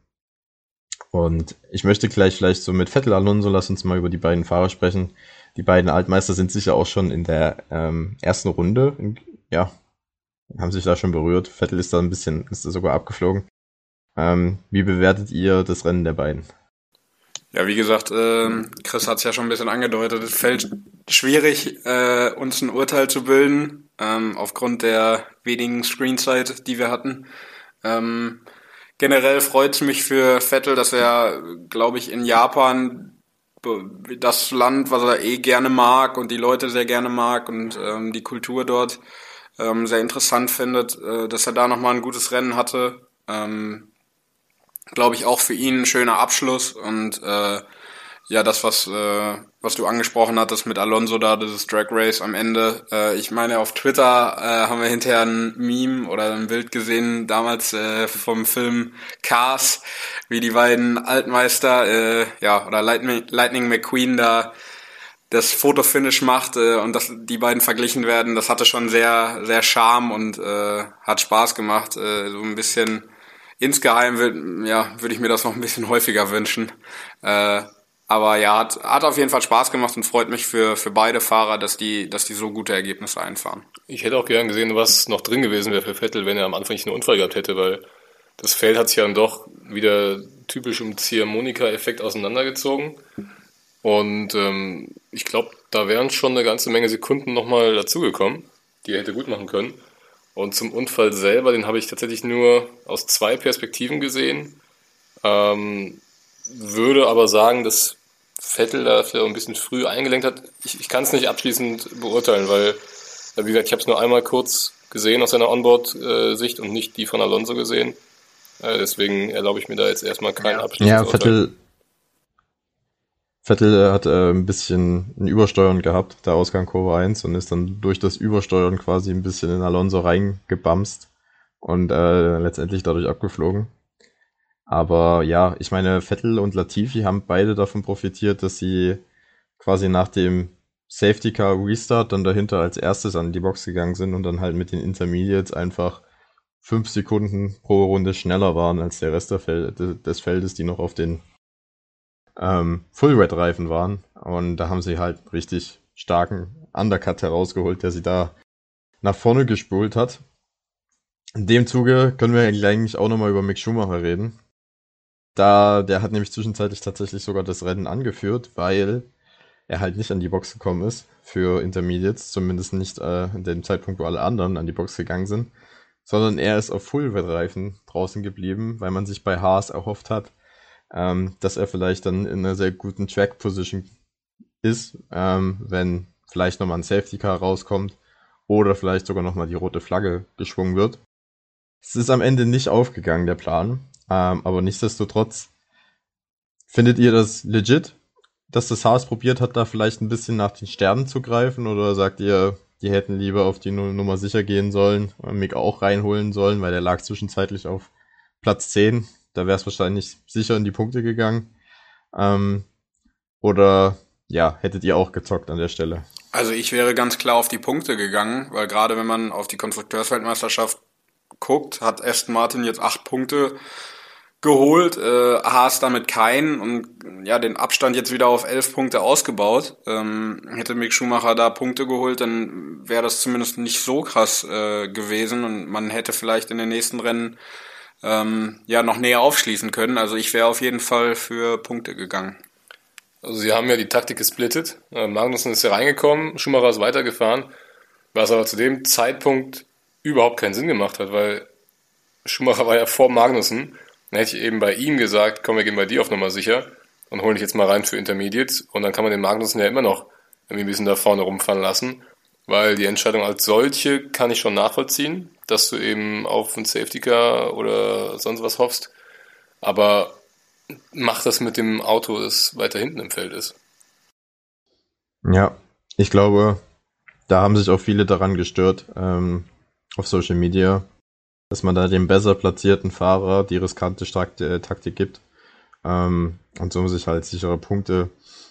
und ich möchte gleich vielleicht so mit Vettel Alonso, lass uns mal über die beiden Fahrer sprechen die beiden Altmeister sind sicher auch schon in der ähm, ersten Runde, ja, haben sich da schon berührt. Vettel ist da ein bisschen, ist da sogar abgeflogen. Ähm, wie bewertet ihr das Rennen der beiden? Ja, wie gesagt, äh, Chris hat es ja schon ein bisschen angedeutet. Es fällt schwierig, äh, uns ein Urteil zu bilden, ähm, aufgrund der wenigen Screenzeit, die wir hatten. Ähm, generell freut es mich für Vettel, dass er, glaube ich, in Japan das Land, was er eh gerne mag und die Leute sehr gerne mag und ähm, die Kultur dort ähm, sehr interessant findet, äh, dass er da nochmal ein gutes Rennen hatte. Ähm, Glaube ich auch für ihn ein schöner Abschluss und äh, ja, das, was, äh, was du angesprochen hattest mit Alonso da, dieses Drag Race am Ende. Äh, ich meine, auf Twitter äh, haben wir hinterher ein Meme oder ein Bild gesehen, damals äh, vom Film Cars, wie die beiden Altmeister, äh, ja, oder Lightning, Lightning McQueen da das Fotofinish macht äh, und dass die beiden verglichen werden, das hatte schon sehr, sehr Charme und äh, hat Spaß gemacht. Äh, so ein bisschen insgeheim will, ja, würde ich mir das noch ein bisschen häufiger wünschen. Äh, aber ja, hat, hat auf jeden Fall Spaß gemacht und freut mich für, für beide Fahrer, dass die, dass die so gute Ergebnisse einfahren. Ich hätte auch gern gesehen, was noch drin gewesen wäre für Vettel, wenn er am Anfang nicht einen Unfall gehabt hätte, weil das Feld hat sich dann doch wieder typisch im Ziehharmonika-Effekt auseinandergezogen. Und ähm, ich glaube, da wären schon eine ganze Menge Sekunden nochmal dazugekommen, die er hätte gut machen können. Und zum Unfall selber, den habe ich tatsächlich nur aus zwei Perspektiven gesehen. Ähm, würde aber sagen, dass Vettel da vielleicht ein bisschen früh eingelenkt hat. Ich, ich kann es nicht abschließend beurteilen, weil, wie gesagt, ich habe es nur einmal kurz gesehen aus seiner Onboard-Sicht und nicht die von Alonso gesehen. Äh, deswegen erlaube ich mir da jetzt erstmal keinen. Abschluss. Ja, Vettel, Vettel hat äh, ein bisschen ein Übersteuern gehabt, der Ausgang Kurve 1, und ist dann durch das Übersteuern quasi ein bisschen in Alonso reingebamst und äh, letztendlich dadurch abgeflogen. Aber ja, ich meine, Vettel und Latifi haben beide davon profitiert, dass sie quasi nach dem Safety Car Restart dann dahinter als erstes an die Box gegangen sind und dann halt mit den Intermediates einfach fünf Sekunden pro Runde schneller waren als der Rest des Feldes, die noch auf den ähm, Full Red Reifen waren. Und da haben sie halt richtig starken Undercut herausgeholt, der sie da nach vorne gespult hat. In dem Zuge können wir eigentlich auch nochmal über Mick Schumacher reden. Da, der hat nämlich zwischenzeitlich tatsächlich sogar das Rennen angeführt, weil er halt nicht an die Box gekommen ist für Intermediates, zumindest nicht äh, in dem Zeitpunkt, wo alle anderen an die Box gegangen sind, sondern er ist auf Full-Wet-Reifen draußen geblieben, weil man sich bei Haas erhofft hat, ähm, dass er vielleicht dann in einer sehr guten Track-Position ist, ähm, wenn vielleicht nochmal ein Safety-Car rauskommt oder vielleicht sogar nochmal die rote Flagge geschwungen wird. Es ist am Ende nicht aufgegangen, der Plan. Ähm, aber nichtsdestotrotz, findet ihr das legit, dass das Haas probiert hat, da vielleicht ein bisschen nach den Sternen zu greifen? Oder sagt ihr, die hätten lieber auf die Nummer sicher gehen sollen und Mick auch reinholen sollen, weil der lag zwischenzeitlich auf Platz 10. Da wäre es wahrscheinlich sicher in die Punkte gegangen. Ähm, oder ja, hättet ihr auch gezockt an der Stelle? Also ich wäre ganz klar auf die Punkte gegangen, weil gerade wenn man auf die Konstrukteursweltmeisterschaft guckt, hat Aston Martin jetzt acht Punkte geholt, äh, Haas damit keinen und ja, den Abstand jetzt wieder auf elf Punkte ausgebaut. Ähm, hätte Mick Schumacher da Punkte geholt, dann wäre das zumindest nicht so krass äh, gewesen und man hätte vielleicht in den nächsten Rennen ähm, ja noch näher aufschließen können. Also ich wäre auf jeden Fall für Punkte gegangen. Also sie haben ja die Taktik gesplittet. Äh, Magnussen ist ja reingekommen, Schumacher ist weitergefahren, was aber zu dem Zeitpunkt überhaupt keinen Sinn gemacht hat, weil Schumacher war ja vor Magnussen. Dann hätte ich eben bei ihm gesagt, komm, wir gehen bei dir auf Nummer sicher und holen dich jetzt mal rein für Intermediates. Und dann kann man den Magnussen ja immer noch irgendwie ein bisschen da vorne rumfahren lassen, weil die Entscheidung als solche kann ich schon nachvollziehen, dass du eben auf einen Safety Car oder sonst was hoffst, aber mach das mit dem Auto, das weiter hinten im Feld ist. Ja, ich glaube, da haben sich auch viele daran gestört ähm, auf Social Media, dass man da dem besser platzierten Fahrer die riskante äh, Taktik gibt ähm, und so sich halt sichere Punkte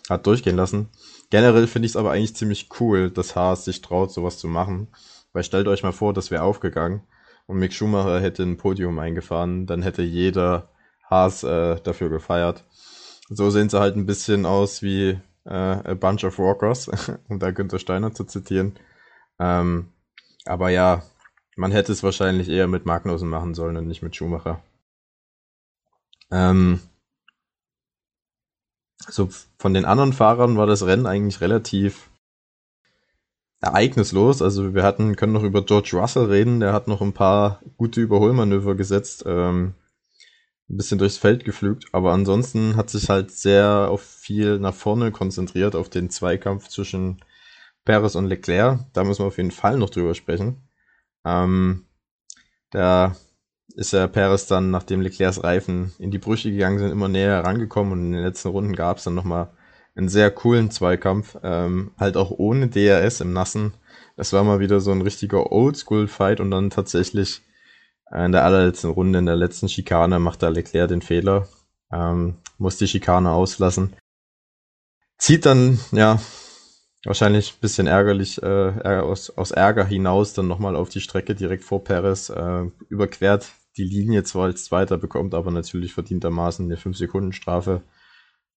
hat durchgehen lassen. Generell finde ich es aber eigentlich ziemlich cool, dass Haas sich traut, sowas zu machen. Weil stellt euch mal vor, das wäre aufgegangen und Mick Schumacher hätte ein Podium eingefahren, dann hätte jeder Haas äh, dafür gefeiert. So sehen sie halt ein bisschen aus wie äh, A Bunch of Walkers, [LAUGHS] um da Günther Steiner zu zitieren. Ähm, aber ja, man hätte es wahrscheinlich eher mit Magnussen machen sollen und nicht mit Schumacher. Ähm, so von den anderen Fahrern war das Rennen eigentlich relativ ereignislos. Also wir hatten, können noch über George Russell reden, der hat noch ein paar gute Überholmanöver gesetzt. Ähm, ein bisschen durchs Feld geflügt, aber ansonsten hat sich halt sehr auf viel nach vorne konzentriert, auf den Zweikampf zwischen Perez und Leclerc. Da müssen wir auf jeden Fall noch drüber sprechen. Ähm, da ist ja Perez dann, nachdem Leclercs Reifen in die Brüche gegangen sind, immer näher herangekommen und in den letzten Runden gab es dann nochmal einen sehr coolen Zweikampf, ähm, halt auch ohne DRS im Nassen. Es war mal wieder so ein richtiger Oldschool-Fight und dann tatsächlich in der allerletzten Runde, in der letzten Schikane, macht da Leclerc den Fehler, ähm, muss die Schikane auslassen. Zieht dann, ja, wahrscheinlich ein bisschen ärgerlich, äh, aus, aus Ärger hinaus dann nochmal auf die Strecke direkt vor Perez, äh, überquert die Linie zwar als Zweiter, bekommt aber natürlich verdientermaßen eine 5-Sekunden-Strafe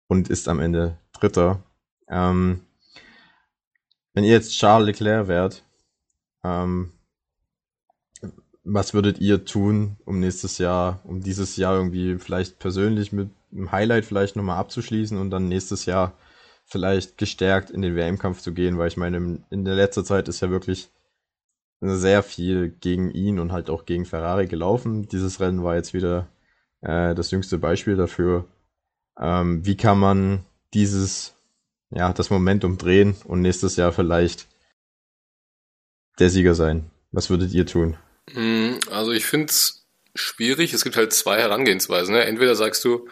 und ist am Ende Dritter. Ähm, wenn ihr jetzt Charles Leclerc wärt, ähm, was würdet ihr tun, um nächstes Jahr, um dieses Jahr irgendwie vielleicht persönlich mit einem Highlight vielleicht nochmal abzuschließen und dann nächstes Jahr vielleicht gestärkt in den WM-Kampf zu gehen, weil ich meine, in der letzten Zeit ist ja wirklich sehr viel gegen ihn und halt auch gegen Ferrari gelaufen. Dieses Rennen war jetzt wieder äh, das jüngste Beispiel dafür. Ähm, wie kann man dieses, ja, das Momentum drehen und nächstes Jahr vielleicht der Sieger sein? Was würdet ihr tun? Hm, also ich finde es schwierig. Es gibt halt zwei Herangehensweisen. Ne? Entweder sagst du,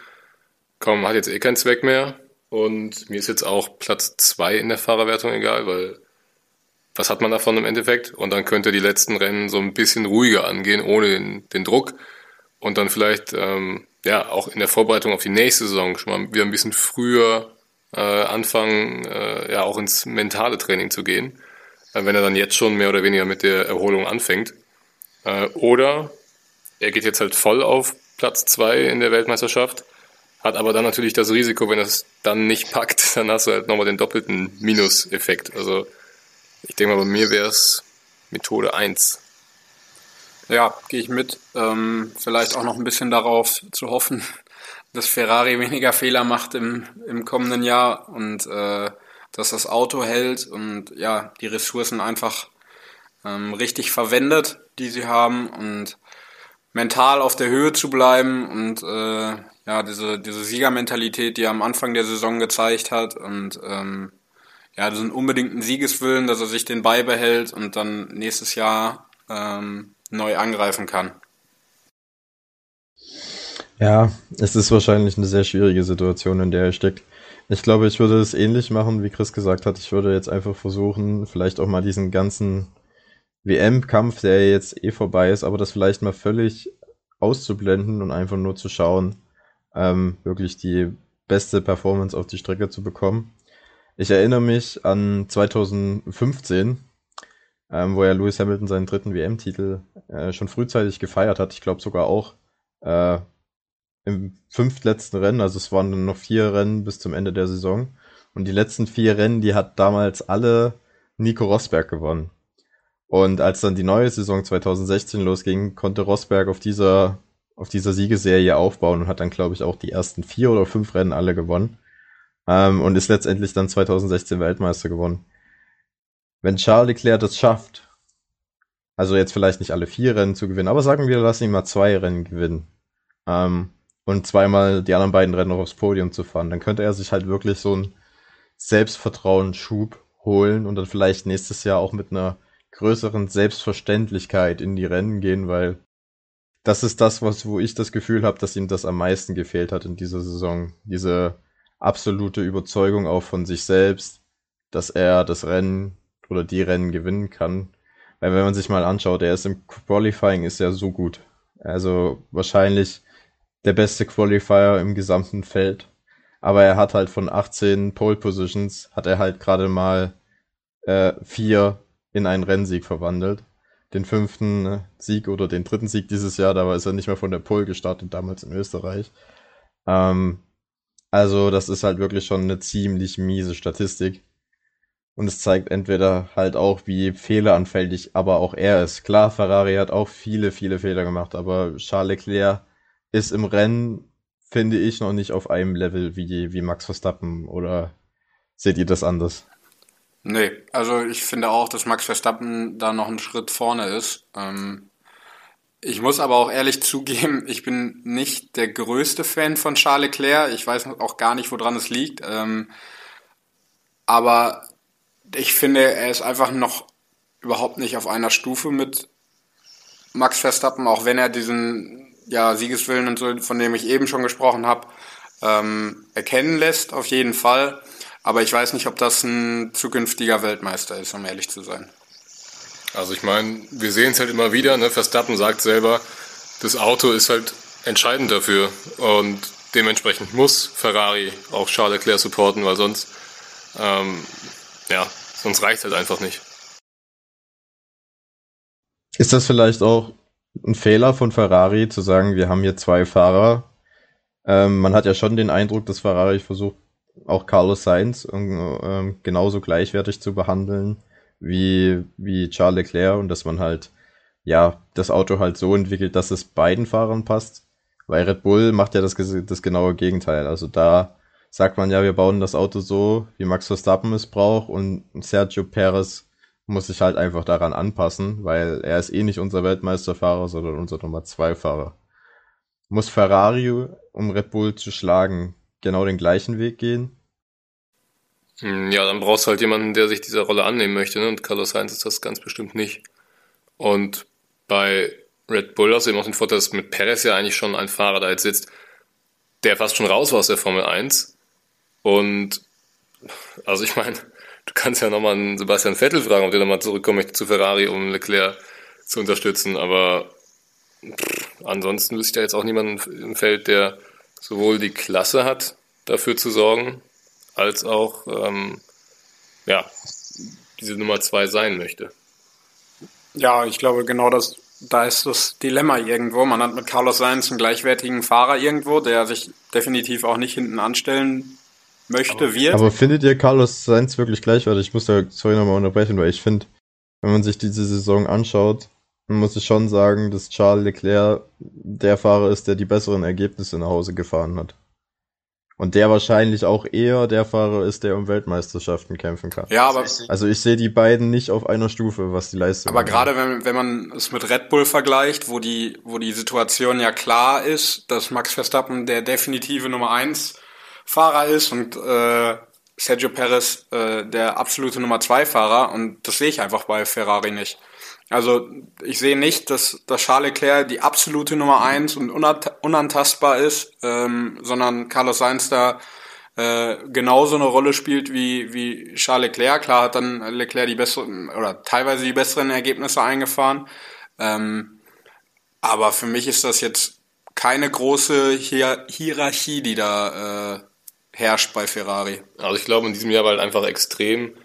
komm, hat jetzt eh keinen Zweck mehr und mir ist jetzt auch Platz zwei in der Fahrerwertung egal, weil was hat man davon im Endeffekt? Und dann könnte die letzten Rennen so ein bisschen ruhiger angehen, ohne den, den Druck. Und dann vielleicht, ähm, ja, auch in der Vorbereitung auf die nächste Saison schon mal wieder ein bisschen früher äh, anfangen, äh, ja, auch ins mentale Training zu gehen. Äh, wenn er dann jetzt schon mehr oder weniger mit der Erholung anfängt. Äh, oder er geht jetzt halt voll auf Platz 2 in der Weltmeisterschaft, hat aber dann natürlich das Risiko, wenn es dann nicht packt, [LAUGHS] dann hast du halt nochmal den doppelten Minuseffekt. Also ich denke mal, bei mir wäre es Methode 1. Ja, gehe ich mit. Ähm, vielleicht auch noch ein bisschen darauf zu hoffen, [LAUGHS] dass Ferrari weniger Fehler macht im, im kommenden Jahr und äh, dass das Auto hält und ja, die Ressourcen einfach ähm, richtig verwendet, die sie haben und mental auf der Höhe zu bleiben und äh, ja, diese, diese Siegermentalität, die er am Anfang der Saison gezeigt hat und ähm, ja, diesen unbedingten Siegeswillen, dass er sich den beibehält und dann nächstes Jahr ähm, neu angreifen kann. Ja, es ist wahrscheinlich eine sehr schwierige Situation, in der er steckt. Ich glaube, ich würde es ähnlich machen, wie Chris gesagt hat. Ich würde jetzt einfach versuchen, vielleicht auch mal diesen ganzen WM-Kampf, der jetzt eh vorbei ist, aber das vielleicht mal völlig auszublenden und einfach nur zu schauen, ähm, wirklich die beste Performance auf die Strecke zu bekommen. Ich erinnere mich an 2015, ähm, wo ja Lewis Hamilton seinen dritten WM-Titel äh, schon frühzeitig gefeiert hat. Ich glaube sogar auch äh, im fünftletzten Rennen, also es waren dann noch vier Rennen bis zum Ende der Saison. Und die letzten vier Rennen, die hat damals alle Nico Rosberg gewonnen. Und als dann die neue Saison 2016 losging, konnte Rosberg auf dieser, auf dieser Siegeserie aufbauen und hat dann, glaube ich, auch die ersten vier oder fünf Rennen alle gewonnen. Ähm, und ist letztendlich dann 2016 Weltmeister gewonnen. Wenn Charles Leclerc das schafft, also jetzt vielleicht nicht alle vier Rennen zu gewinnen, aber sagen wir, lassen ihn mal zwei Rennen gewinnen. Ähm, und zweimal die anderen beiden Rennen noch aufs Podium zu fahren, dann könnte er sich halt wirklich so einen Selbstvertrauensschub holen und dann vielleicht nächstes Jahr auch mit einer größeren Selbstverständlichkeit in die Rennen gehen, weil das ist das, was, wo ich das Gefühl habe, dass ihm das am meisten gefehlt hat in dieser Saison. Diese absolute Überzeugung auch von sich selbst, dass er das Rennen oder die Rennen gewinnen kann. Weil wenn man sich mal anschaut, er ist im Qualifying ist er so gut. Also wahrscheinlich der beste Qualifier im gesamten Feld. Aber er hat halt von 18 Pole Positions, hat er halt gerade mal äh, vier in einen Rennsieg verwandelt. Den fünften äh, Sieg oder den dritten Sieg dieses Jahr, da ist er nicht mehr von der Pole gestartet, damals in Österreich. Ähm, also das ist halt wirklich schon eine ziemlich miese Statistik. Und es zeigt entweder halt auch, wie fehleranfällig aber auch er ist. Klar, Ferrari hat auch viele, viele Fehler gemacht, aber Charles Leclerc ist im Rennen, finde ich, noch nicht auf einem Level wie, wie Max Verstappen. Oder seht ihr das anders? Nee, also ich finde auch, dass Max Verstappen da noch einen Schritt vorne ist. Ähm, ich muss aber auch ehrlich zugeben, ich bin nicht der größte Fan von Charles Leclerc. Ich weiß auch gar nicht, woran es liegt. Ähm, aber ich finde, er ist einfach noch überhaupt nicht auf einer Stufe mit Max Verstappen, auch wenn er diesen ja, Siegeswillen und so, von dem ich eben schon gesprochen habe, ähm, erkennen lässt, auf jeden Fall. Aber ich weiß nicht, ob das ein zukünftiger Weltmeister ist, um ehrlich zu sein. Also ich meine, wir sehen es halt immer wieder, ne? Verstappen sagt selber, das Auto ist halt entscheidend dafür und dementsprechend muss Ferrari auch Charles Leclerc supporten, weil sonst, ähm, ja, sonst reicht halt einfach nicht. Ist das vielleicht auch ein Fehler von Ferrari zu sagen, wir haben hier zwei Fahrer? Ähm, man hat ja schon den Eindruck, dass Ferrari versucht, auch Carlos Sainz äh, genauso gleichwertig zu behandeln wie, wie Charles Leclerc und dass man halt, ja, das Auto halt so entwickelt, dass es beiden Fahrern passt. Weil Red Bull macht ja das, das genaue Gegenteil. Also da sagt man ja, wir bauen das Auto so, wie Max Verstappen es braucht und Sergio Perez muss sich halt einfach daran anpassen, weil er ist eh nicht unser Weltmeisterfahrer, sondern unser Nummer 2 Fahrer. Muss Ferrari, um Red Bull zu schlagen, genau den gleichen Weg gehen? Hm, ja, dann brauchst du halt jemanden, der sich dieser Rolle annehmen möchte. Ne? Und Carlos Sainz ist das ganz bestimmt nicht. Und bei Red Bull hast du eben auch den Vorteil, dass mit Perez ja eigentlich schon ein Fahrer da jetzt sitzt, der fast schon raus war aus der Formel 1. Und also ich meine, du kannst ja nochmal einen Sebastian Vettel fragen, ob der nochmal zurückkommen möchte zu Ferrari, um Leclerc zu unterstützen. Aber pff, ansonsten wüsste ich da jetzt auch niemanden im Feld, der sowohl die Klasse hat, dafür zu sorgen, als auch ähm, ja, diese Nummer zwei sein möchte. Ja, ich glaube, genau das, da ist das Dilemma irgendwo. Man hat mit Carlos Sainz einen gleichwertigen Fahrer irgendwo, der sich definitiv auch nicht hinten anstellen möchte, aber, wird. Aber findet ihr Carlos Sainz wirklich gleichwertig? Ich muss da sorry nochmal unterbrechen, weil ich finde, wenn man sich diese Saison anschaut, muss ich schon sagen, dass Charles Leclerc der Fahrer ist, der die besseren Ergebnisse nach Hause gefahren hat. Und der wahrscheinlich auch eher der Fahrer ist, der um Weltmeisterschaften kämpfen kann. Ja, aber also ich sehe die beiden nicht auf einer Stufe, was die Leistung. Aber gerade wenn, wenn man es mit Red Bull vergleicht, wo die wo die Situation ja klar ist, dass Max Verstappen der definitive Nummer eins Fahrer ist und äh, Sergio Perez äh, der absolute Nummer zwei Fahrer und das sehe ich einfach bei Ferrari nicht. Also ich sehe nicht, dass, dass Charles Leclerc die absolute Nummer eins und unantastbar ist, ähm, sondern Carlos Sainz da äh, genauso eine Rolle spielt wie, wie Charles Leclerc. Klar hat dann Leclerc die besseren oder teilweise die besseren Ergebnisse eingefahren. Ähm, aber für mich ist das jetzt keine große Hier Hierarchie, die da äh, herrscht bei Ferrari. Also ich glaube, in diesem Jahr war halt einfach extrem,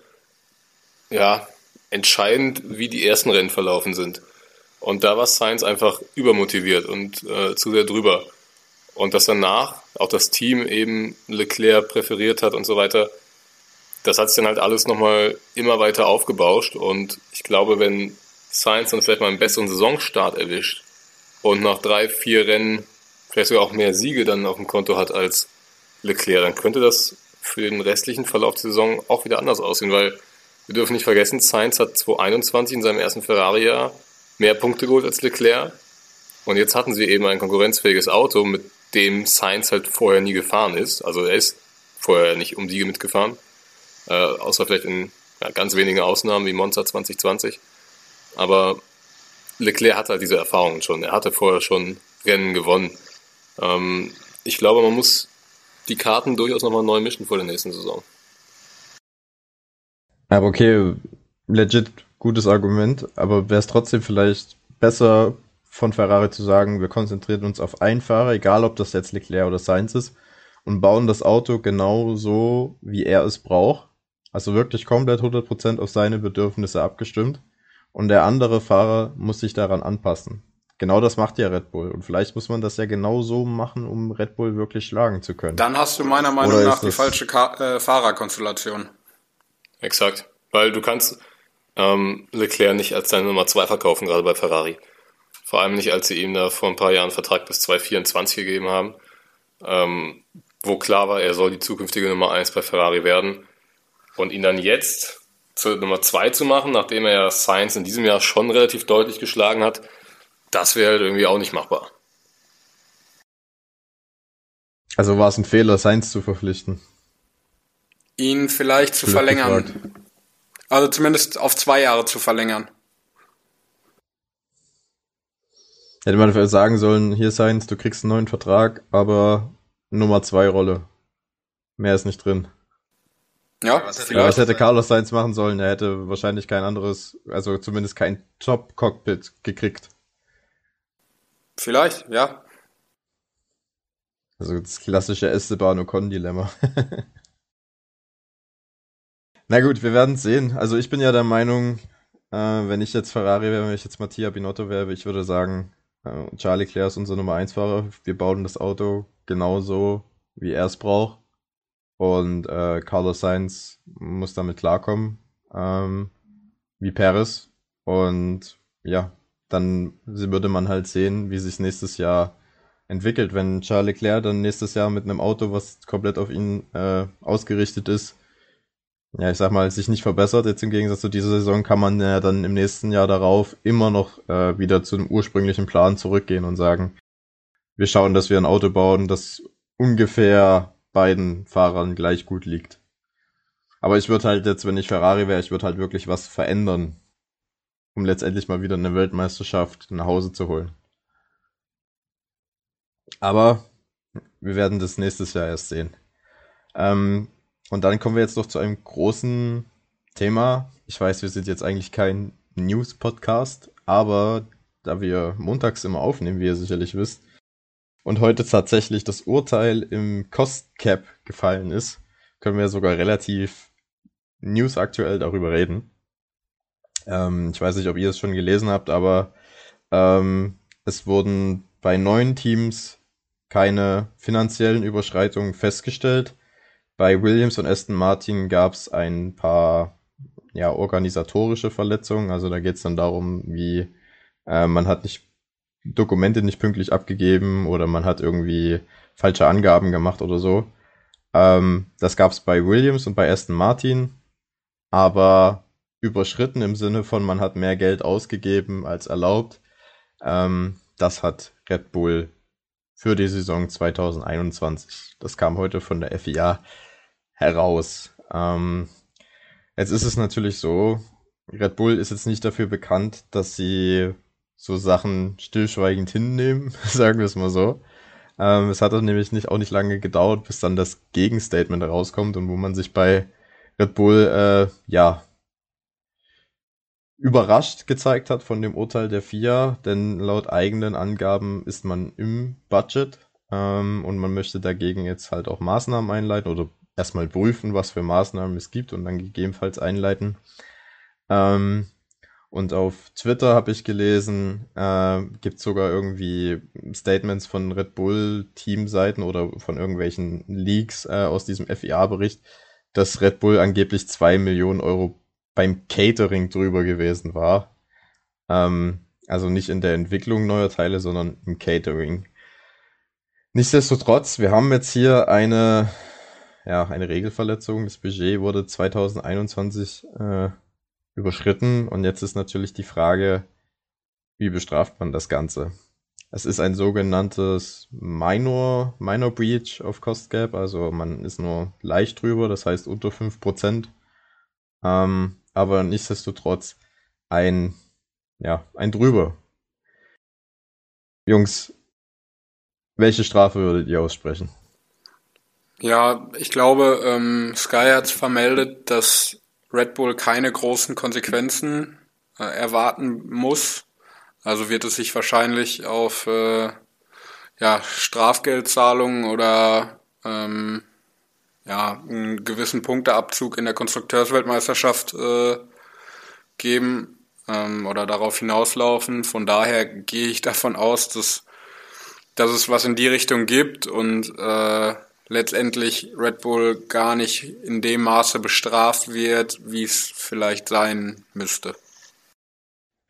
ja, entscheidend, wie die ersten Rennen verlaufen sind. Und da war Sainz einfach übermotiviert und äh, zu sehr drüber. Und dass danach auch das Team eben Leclerc präferiert hat und so weiter, das hat sich dann halt alles nochmal immer weiter aufgebauscht. Und ich glaube, wenn Sainz dann vielleicht mal einen besseren Saisonstart erwischt und nach drei, vier Rennen vielleicht sogar auch mehr Siege dann auf dem Konto hat als Leclerc, dann könnte das für den restlichen Verlauf der Saison auch wieder anders aussehen, weil wir dürfen nicht vergessen, Sainz hat 2021 in seinem ersten Ferrari-Jahr mehr Punkte geholt als Leclerc. Und jetzt hatten sie eben ein konkurrenzfähiges Auto, mit dem Sainz halt vorher nie gefahren ist. Also er ist vorher nicht um Siege mitgefahren. Äh, außer vielleicht in ja, ganz wenigen Ausnahmen wie Monza 2020. Aber Leclerc hat halt diese Erfahrungen schon. Er hatte vorher schon Rennen gewonnen. Ähm, ich glaube, man muss die Karten durchaus nochmal neu mischen vor der nächsten Saison. Aber okay, legit gutes Argument, aber wäre es trotzdem vielleicht besser von Ferrari zu sagen, wir konzentrieren uns auf einen Fahrer, egal ob das jetzt Leclerc oder Sainz ist, und bauen das Auto genau so, wie er es braucht. Also wirklich komplett 100% auf seine Bedürfnisse abgestimmt. Und der andere Fahrer muss sich daran anpassen. Genau das macht ja Red Bull. Und vielleicht muss man das ja genau so machen, um Red Bull wirklich schlagen zu können. Dann hast du meiner Meinung Oder nach die falsche Ka äh, Fahrerkonstellation. Exakt. Weil du kannst, ähm, Leclerc nicht als seine Nummer 2 verkaufen, gerade bei Ferrari. Vor allem nicht, als sie ihm da vor ein paar Jahren einen Vertrag bis 2024 gegeben haben, ähm, wo klar war, er soll die zukünftige Nummer 1 bei Ferrari werden. Und ihn dann jetzt zur Nummer 2 zu machen, nachdem er ja Sainz in diesem Jahr schon relativ deutlich geschlagen hat, das wäre halt irgendwie auch nicht machbar. Also war es ein Fehler, Sainz zu verpflichten? Ihn vielleicht zu verlängern. Gefragt. Also zumindest auf zwei Jahre zu verlängern. Hätte man vielleicht sagen sollen, hier Sainz, du kriegst einen neuen Vertrag, aber Nummer zwei Rolle. Mehr ist nicht drin. Ja, was hätte, was hätte Carlos Sainz machen sollen? Er hätte wahrscheinlich kein anderes, also zumindest kein Top-Cockpit gekriegt. Vielleicht, ja. Also das klassische Esteban Ocon-Dilemma. [LAUGHS] Na gut, wir werden sehen. Also ich bin ja der Meinung, äh, wenn ich jetzt Ferrari wäre, wenn ich jetzt Mattia Binotto wäre, ich würde sagen, äh, Charlie Claire ist unser Nummer 1 Fahrer. Wir bauen das Auto genauso, wie er es braucht. Und äh, Carlos Sainz muss damit klarkommen, ähm, wie Perez. Und ja, dann würde man halt sehen, wie sich nächstes Jahr entwickelt. Wenn Charles Leclerc dann nächstes Jahr mit einem Auto, was komplett auf ihn äh, ausgerichtet ist, ja, ich sag mal, sich nicht verbessert. Jetzt im Gegensatz zu dieser Saison kann man ja dann im nächsten Jahr darauf immer noch äh, wieder zum ursprünglichen Plan zurückgehen und sagen, wir schauen, dass wir ein Auto bauen, das ungefähr beiden Fahrern gleich gut liegt. Aber ich würde halt jetzt, wenn ich Ferrari wäre, ich würde halt wirklich was verändern, um letztendlich mal wieder eine Weltmeisterschaft nach Hause zu holen. Aber wir werden das nächstes Jahr erst sehen. Ähm, und dann kommen wir jetzt noch zu einem großen Thema. Ich weiß, wir sind jetzt eigentlich kein News-Podcast, aber da wir montags immer aufnehmen, wie ihr sicherlich wisst, und heute tatsächlich das Urteil im Cost Cap gefallen ist, können wir sogar relativ newsaktuell darüber reden. Ähm, ich weiß nicht, ob ihr es schon gelesen habt, aber ähm, es wurden bei neun Teams keine finanziellen Überschreitungen festgestellt. Bei Williams und Aston Martin gab es ein paar ja, organisatorische Verletzungen. Also da geht es dann darum, wie äh, man hat nicht Dokumente nicht pünktlich abgegeben oder man hat irgendwie falsche Angaben gemacht oder so. Ähm, das gab es bei Williams und bei Aston Martin, aber überschritten im Sinne von man hat mehr Geld ausgegeben als erlaubt. Ähm, das hat Red Bull für die Saison 2021. Das kam heute von der FIA heraus. Ähm, jetzt ist es natürlich so, Red Bull ist jetzt nicht dafür bekannt, dass sie so Sachen stillschweigend hinnehmen, [LAUGHS] sagen wir es mal so. Ähm, es hat dann nämlich nicht, auch nicht lange gedauert, bis dann das Gegenstatement rauskommt und wo man sich bei Red Bull, äh, ja, überrascht gezeigt hat von dem Urteil der FIA, denn laut eigenen Angaben ist man im Budget ähm, und man möchte dagegen jetzt halt auch Maßnahmen einleiten oder erstmal prüfen, was für Maßnahmen es gibt und dann gegebenenfalls einleiten. Ähm, und auf Twitter habe ich gelesen, äh, gibt sogar irgendwie Statements von Red Bull Teamseiten oder von irgendwelchen Leaks äh, aus diesem FIA-Bericht, dass Red Bull angeblich zwei Millionen Euro beim Catering drüber gewesen war. Ähm, also nicht in der Entwicklung neuer Teile, sondern im Catering. Nichtsdestotrotz, wir haben jetzt hier eine, ja, eine Regelverletzung. Das Budget wurde 2021 äh, überschritten und jetzt ist natürlich die Frage, wie bestraft man das Ganze? Es ist ein sogenanntes Minor, Minor Breach of Cost Gap, also man ist nur leicht drüber, das heißt unter 5%. Ähm, aber nichtsdestotrotz ein, ja, ein drüber. Jungs, welche Strafe würdet ihr aussprechen? Ja, ich glaube, ähm, Sky hat vermeldet, dass Red Bull keine großen Konsequenzen äh, erwarten muss. Also wird es sich wahrscheinlich auf äh, ja, Strafgeldzahlungen oder ähm, ja, einen gewissen Punkteabzug in der Konstrukteursweltmeisterschaft äh, geben ähm, oder darauf hinauslaufen. Von daher gehe ich davon aus, dass, dass es was in die Richtung gibt und äh, letztendlich Red Bull gar nicht in dem Maße bestraft wird, wie es vielleicht sein müsste.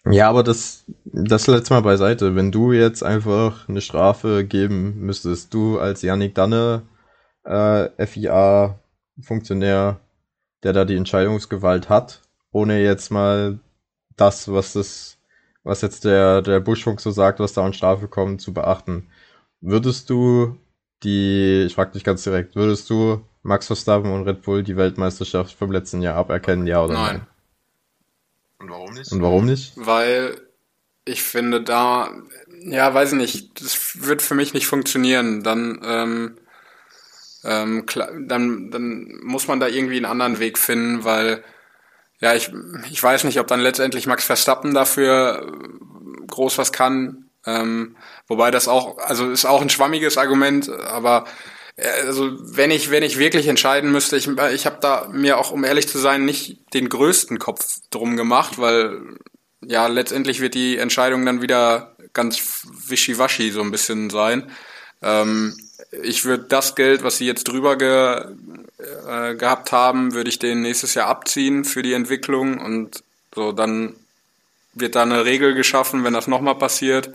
Ja, aber das, das letzte Mal beiseite. Wenn du jetzt einfach eine Strafe geben müsstest, du als Yannick Danne, äh, FIA-Funktionär, der da die Entscheidungsgewalt hat, ohne jetzt mal das, was das, was jetzt der, der Buschfunk so sagt, was da an Strafe kommt, zu beachten. Würdest du die, ich frage dich ganz direkt, würdest du Max Verstappen und Red Bull die Weltmeisterschaft vom letzten Jahr aberkennen, ja oder nein? nein? Und warum nicht? Und warum nicht? Weil ich finde da, ja, weiß ich nicht, das wird für mich nicht funktionieren. Dann, ähm, ähm, klar, dann, dann muss man da irgendwie einen anderen Weg finden, weil, ja, ich, ich weiß nicht, ob dann letztendlich Max Verstappen dafür groß was kann. Ähm, wobei das auch, also ist auch ein schwammiges Argument, aber äh, also wenn ich wenn ich wirklich entscheiden müsste, ich ich habe da mir auch um ehrlich zu sein nicht den größten Kopf drum gemacht, weil ja letztendlich wird die Entscheidung dann wieder ganz wischiwaschi so ein bisschen sein. Ähm, ich würde das Geld, was sie jetzt drüber ge, äh, gehabt haben, würde ich den nächstes Jahr abziehen für die Entwicklung und so dann wird da eine Regel geschaffen, wenn das nochmal passiert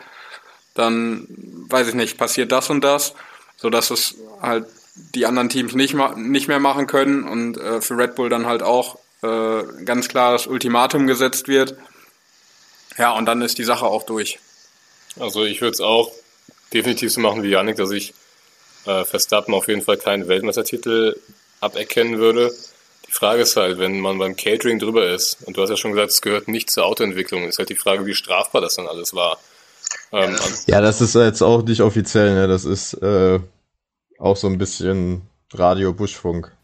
dann weiß ich nicht, passiert das und das, so dass es halt die anderen Teams nicht, nicht mehr machen können und äh, für Red Bull dann halt auch äh, ganz klar das Ultimatum gesetzt wird. Ja, und dann ist die Sache auch durch. Also ich würde es auch definitiv so machen wie Janik, dass ich äh, Verstappen auf jeden Fall keinen Weltmeistertitel aberkennen würde. Die Frage ist halt, wenn man beim Catering drüber ist, und du hast ja schon gesagt, es gehört nicht zur Autoentwicklung, ist halt die Frage, wie strafbar das dann alles war. Ähm, ja, das ist jetzt auch nicht offiziell, ne? Das ist äh, auch so ein bisschen Radio-Buschfunk.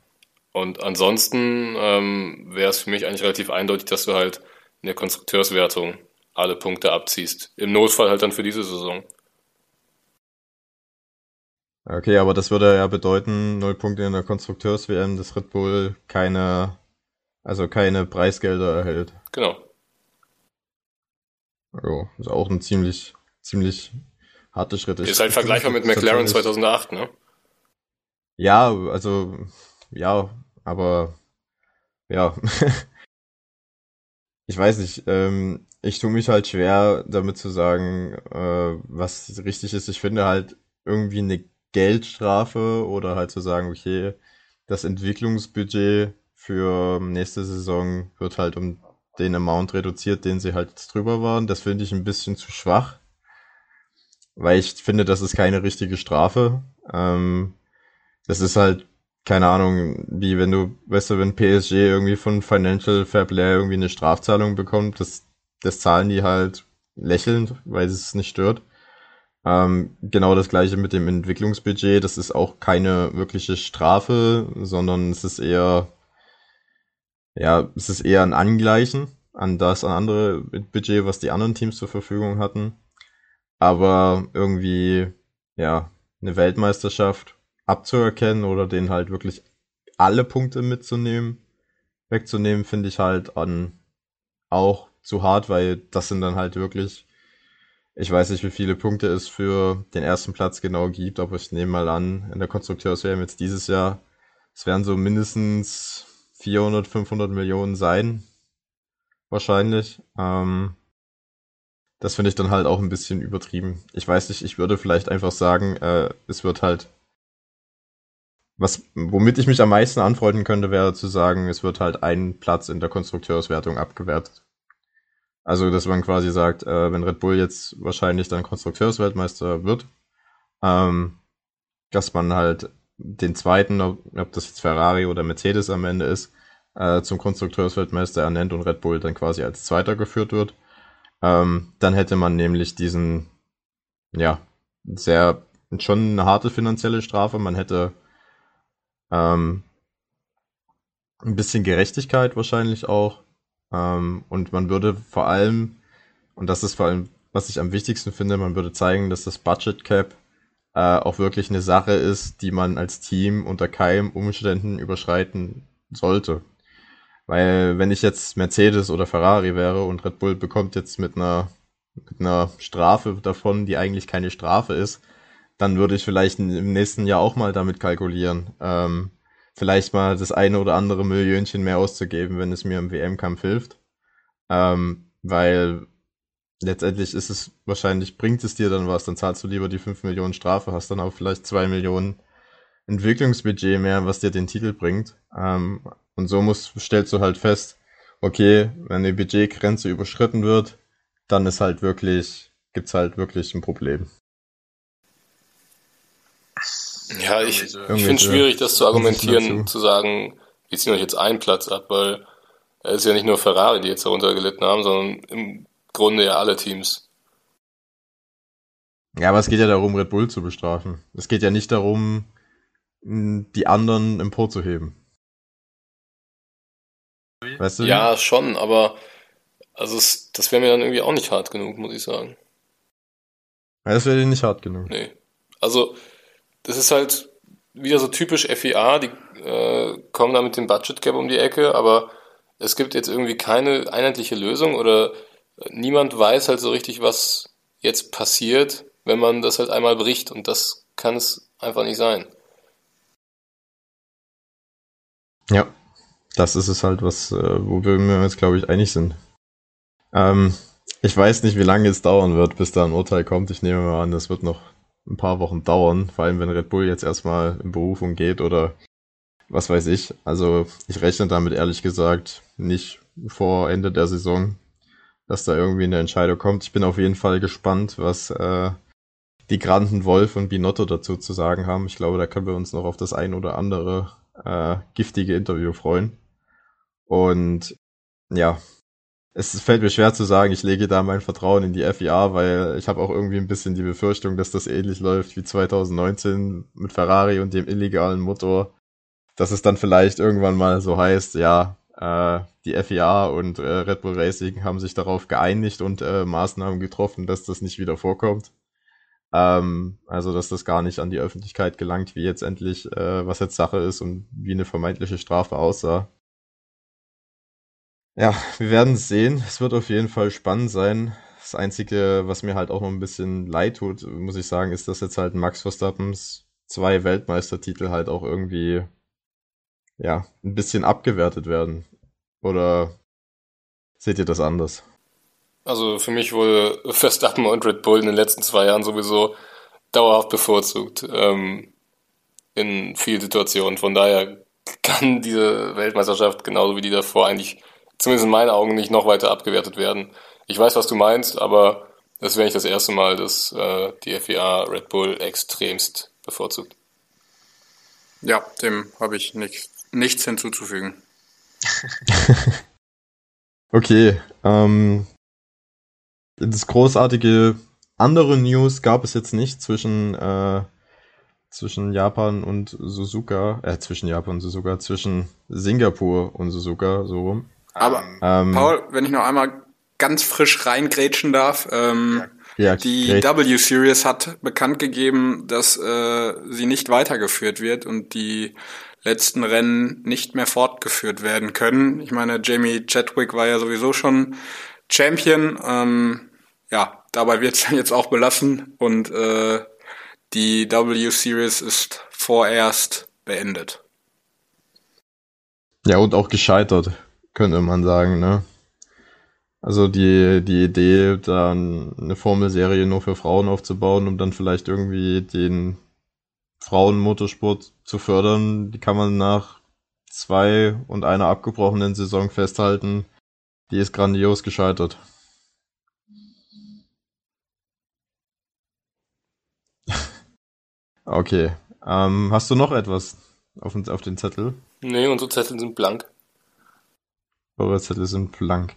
Und ansonsten ähm, wäre es für mich eigentlich relativ eindeutig, dass du halt in der Konstrukteurswertung alle Punkte abziehst. Im Notfall halt dann für diese Saison. Okay, aber das würde ja bedeuten, null Punkte in der Konstrukteurs-WM, dass Red Bull keine, also keine Preisgelder erhält. Genau. Jo, ist auch ein ziemlich ziemlich harte Schritte. Ist halt vergleichbar mit McLaren 2008, ne? Ja, also, ja, aber, ja. [LAUGHS] ich weiß nicht, ähm, ich tue mich halt schwer, damit zu sagen, äh, was richtig ist. Ich finde halt irgendwie eine Geldstrafe oder halt zu sagen, okay, das Entwicklungsbudget für nächste Saison wird halt um den Amount reduziert, den sie halt drüber waren. Das finde ich ein bisschen zu schwach weil ich finde, das ist keine richtige Strafe. Ähm, das ist halt, keine Ahnung, wie wenn du, weißt du, wenn PSG irgendwie von Financial Fair Play irgendwie eine Strafzahlung bekommt, das, das zahlen die halt lächelnd, weil es nicht stört. Ähm, genau das gleiche mit dem Entwicklungsbudget. Das ist auch keine wirkliche Strafe, sondern es ist eher, ja, es ist eher ein Angleichen an das an andere Budget, was die anderen Teams zur Verfügung hatten. Aber irgendwie, ja, eine Weltmeisterschaft abzuerkennen oder den halt wirklich alle Punkte mitzunehmen, wegzunehmen, finde ich halt an auch zu hart, weil das sind dann halt wirklich ich weiß nicht, wie viele Punkte es für den ersten Platz genau gibt, aber ich nehme mal an, in der Konstrukteurs-WM jetzt dieses Jahr, es werden so mindestens 400, 500 Millionen sein. Wahrscheinlich. Ähm, das finde ich dann halt auch ein bisschen übertrieben. Ich weiß nicht, ich würde vielleicht einfach sagen, äh, es wird halt was, womit ich mich am meisten anfreunden könnte, wäre zu sagen, es wird halt ein Platz in der Konstrukteurswertung abgewertet. Also, dass man quasi sagt, äh, wenn Red Bull jetzt wahrscheinlich dann Konstrukteursweltmeister wird, ähm, dass man halt den zweiten, ob, ob, das jetzt Ferrari oder Mercedes am Ende ist, äh, zum Konstrukteursweltmeister ernennt und Red Bull dann quasi als Zweiter geführt wird. Ähm, dann hätte man nämlich diesen, ja, sehr, schon eine harte finanzielle Strafe. Man hätte ähm, ein bisschen Gerechtigkeit wahrscheinlich auch. Ähm, und man würde vor allem, und das ist vor allem, was ich am wichtigsten finde, man würde zeigen, dass das Budget Cap äh, auch wirklich eine Sache ist, die man als Team unter keinem Umständen überschreiten sollte. Weil wenn ich jetzt Mercedes oder Ferrari wäre und Red Bull bekommt jetzt mit einer, mit einer Strafe davon, die eigentlich keine Strafe ist, dann würde ich vielleicht im nächsten Jahr auch mal damit kalkulieren. Ähm, vielleicht mal das eine oder andere Millionchen mehr auszugeben, wenn es mir im WM-Kampf hilft. Ähm, weil letztendlich ist es wahrscheinlich, bringt es dir dann was, dann zahlst du lieber die 5 Millionen Strafe, hast dann auch vielleicht 2 Millionen Entwicklungsbudget mehr, was dir den Titel bringt. Ähm, und so musst, stellst du halt fest, okay, wenn die Budgetgrenze überschritten wird, dann ist halt wirklich, gibt's halt wirklich ein Problem. Ja, ich, ich finde es schwierig, das zu argumentieren, zu sagen, wir ziehen euch jetzt einen Platz ab, weil es ist ja nicht nur Ferrari, die jetzt darunter gelitten haben, sondern im Grunde ja alle Teams. Ja, aber es geht ja darum, Red Bull zu bestrafen. Es geht ja nicht darum, die anderen emporzuheben. Weißt du? Ja, schon, aber also es, das wäre mir dann irgendwie auch nicht hart genug, muss ich sagen. Ja, das wäre dir nicht hart genug. Nee. Also das ist halt wieder so typisch FIA, die äh, kommen da mit dem Budget Gap um die Ecke, aber es gibt jetzt irgendwie keine einheitliche Lösung oder niemand weiß halt so richtig, was jetzt passiert, wenn man das halt einmal bricht und das kann es einfach nicht sein. Ja, das ist es halt, was, äh, wo wir uns, glaube ich, einig sind. Ähm, ich weiß nicht, wie lange es dauern wird, bis da ein Urteil kommt. Ich nehme mal an, das wird noch ein paar Wochen dauern, vor allem wenn Red Bull jetzt erstmal in Berufung geht oder was weiß ich. Also ich rechne damit ehrlich gesagt nicht vor Ende der Saison, dass da irgendwie eine Entscheidung kommt. Ich bin auf jeden Fall gespannt, was äh, die Granden Wolf und Binotto dazu zu sagen haben. Ich glaube, da können wir uns noch auf das ein oder andere äh, giftige Interview freuen. Und ja, es fällt mir schwer zu sagen, ich lege da mein Vertrauen in die FIA, weil ich habe auch irgendwie ein bisschen die Befürchtung, dass das ähnlich läuft wie 2019 mit Ferrari und dem illegalen Motor. Dass es dann vielleicht irgendwann mal so heißt, ja, äh, die FIA und äh, Red Bull Racing haben sich darauf geeinigt und äh, Maßnahmen getroffen, dass das nicht wieder vorkommt. Ähm, also, dass das gar nicht an die Öffentlichkeit gelangt, wie jetzt endlich, äh, was jetzt Sache ist und wie eine vermeintliche Strafe aussah. Ja, wir werden es sehen. Es wird auf jeden Fall spannend sein. Das Einzige, was mir halt auch noch ein bisschen leid tut, muss ich sagen, ist, dass jetzt halt Max Verstappens zwei Weltmeistertitel halt auch irgendwie, ja, ein bisschen abgewertet werden. Oder seht ihr das anders? Also für mich wurde Verstappen und Red Bull in den letzten zwei Jahren sowieso dauerhaft bevorzugt ähm, in vielen Situationen. Von daher kann diese Weltmeisterschaft genauso wie die davor eigentlich zumindest in meinen Augen nicht noch weiter abgewertet werden. Ich weiß, was du meinst, aber das wäre nicht das erste Mal, dass äh, die FIA Red Bull extremst bevorzugt. Ja, dem habe ich nicht, nichts hinzuzufügen. [LAUGHS] okay, ähm, das großartige andere News gab es jetzt nicht zwischen, äh, zwischen Japan und Suzuka, äh, zwischen Japan und Suzuka, zwischen Singapur und Suzuka, so rum. Aber, ähm, Paul, wenn ich noch einmal ganz frisch reingrätschen darf, ähm, ja, die W-Series hat bekannt gegeben, dass äh, sie nicht weitergeführt wird und die letzten Rennen nicht mehr fortgeführt werden können. Ich meine, Jamie Chadwick war ja sowieso schon Champion. Ähm, ja, dabei wird es [LAUGHS] jetzt auch belassen und äh, die W-Series ist vorerst beendet. Ja, und auch gescheitert, könnte man sagen, ne? Also die, die Idee, da eine Formelserie nur für Frauen aufzubauen, um dann vielleicht irgendwie den Frauenmotorsport zu fördern, die kann man nach zwei und einer abgebrochenen Saison festhalten. Die ist grandios gescheitert. [LAUGHS] okay. Ähm, hast du noch etwas auf, auf den Zettel? Nee, unsere Zettel sind blank. Eure Zettel sind blank.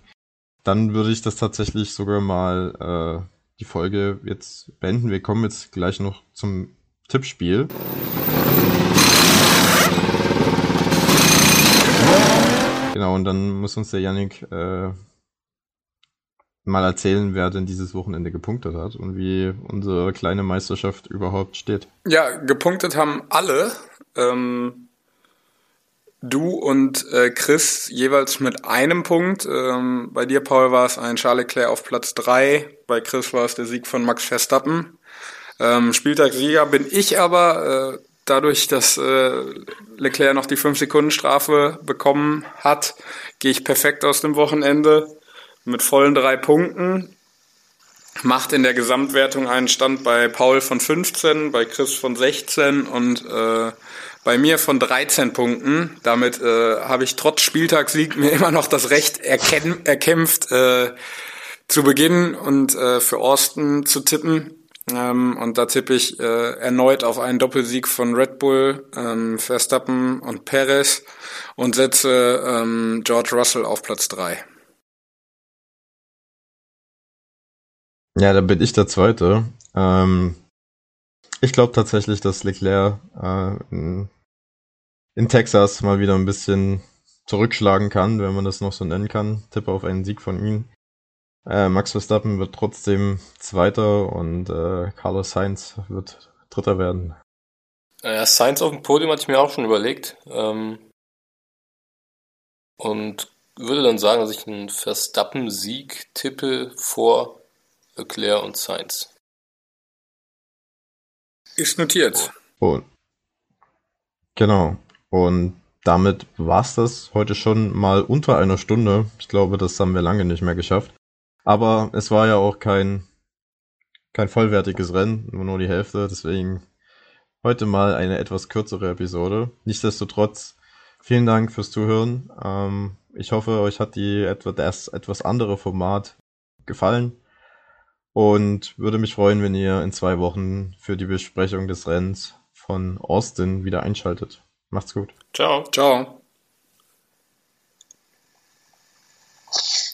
Dann würde ich das tatsächlich sogar mal äh, die Folge jetzt beenden. Wir kommen jetzt gleich noch zum Tippspiel. Genau, und dann muss uns der Yannick äh, mal erzählen, wer denn dieses Wochenende gepunktet hat und wie unsere kleine Meisterschaft überhaupt steht. Ja, gepunktet haben alle. Ähm, Du und äh, Chris jeweils mit einem Punkt. Ähm, bei dir, Paul, war es ein Charles Leclerc auf Platz drei. Bei Chris war es der Sieg von Max Verstappen. Ähm, Spieltagssieger bin ich aber, äh, dadurch, dass äh, Leclerc noch die 5-Sekunden-Strafe bekommen hat, gehe ich perfekt aus dem Wochenende mit vollen drei Punkten. Macht in der Gesamtwertung einen Stand bei Paul von 15, bei Chris von 16 und äh, bei mir von 13 Punkten. Damit äh, habe ich trotz Spieltagssieg mir [LAUGHS] immer noch das Recht erkämpft, äh, zu beginnen und äh, für Austin zu tippen. Ähm, und da tippe ich äh, erneut auf einen Doppelsieg von Red Bull, ähm, Verstappen und Perez und setze ähm, George Russell auf Platz 3. Ja, da bin ich der Zweite. Ähm, ich glaube tatsächlich, dass Leclerc äh, in, in, Texas mal wieder ein bisschen zurückschlagen kann, wenn man das noch so nennen kann. Tippe auf einen Sieg von ihm. Äh, Max Verstappen wird trotzdem Zweiter und äh, Carlos Sainz wird Dritter werden. Ja, Sainz auf dem Podium hatte ich mir auch schon überlegt. Ähm, und würde dann sagen, dass ich einen Verstappen-Sieg tippe vor Leclerc und Sainz. Ist notiert. Und genau. Und damit war's das heute schon mal unter einer Stunde. Ich glaube, das haben wir lange nicht mehr geschafft. Aber es war ja auch kein, kein vollwertiges Rennen, nur nur die Hälfte. Deswegen heute mal eine etwas kürzere Episode. Nichtsdestotrotz, vielen Dank fürs Zuhören. Ähm, ich hoffe, euch hat die etwa das etwas andere Format gefallen und würde mich freuen, wenn ihr in zwei Wochen für die Besprechung des Rennens von Austin wieder einschaltet. Macht's gut. Ciao. Ciao.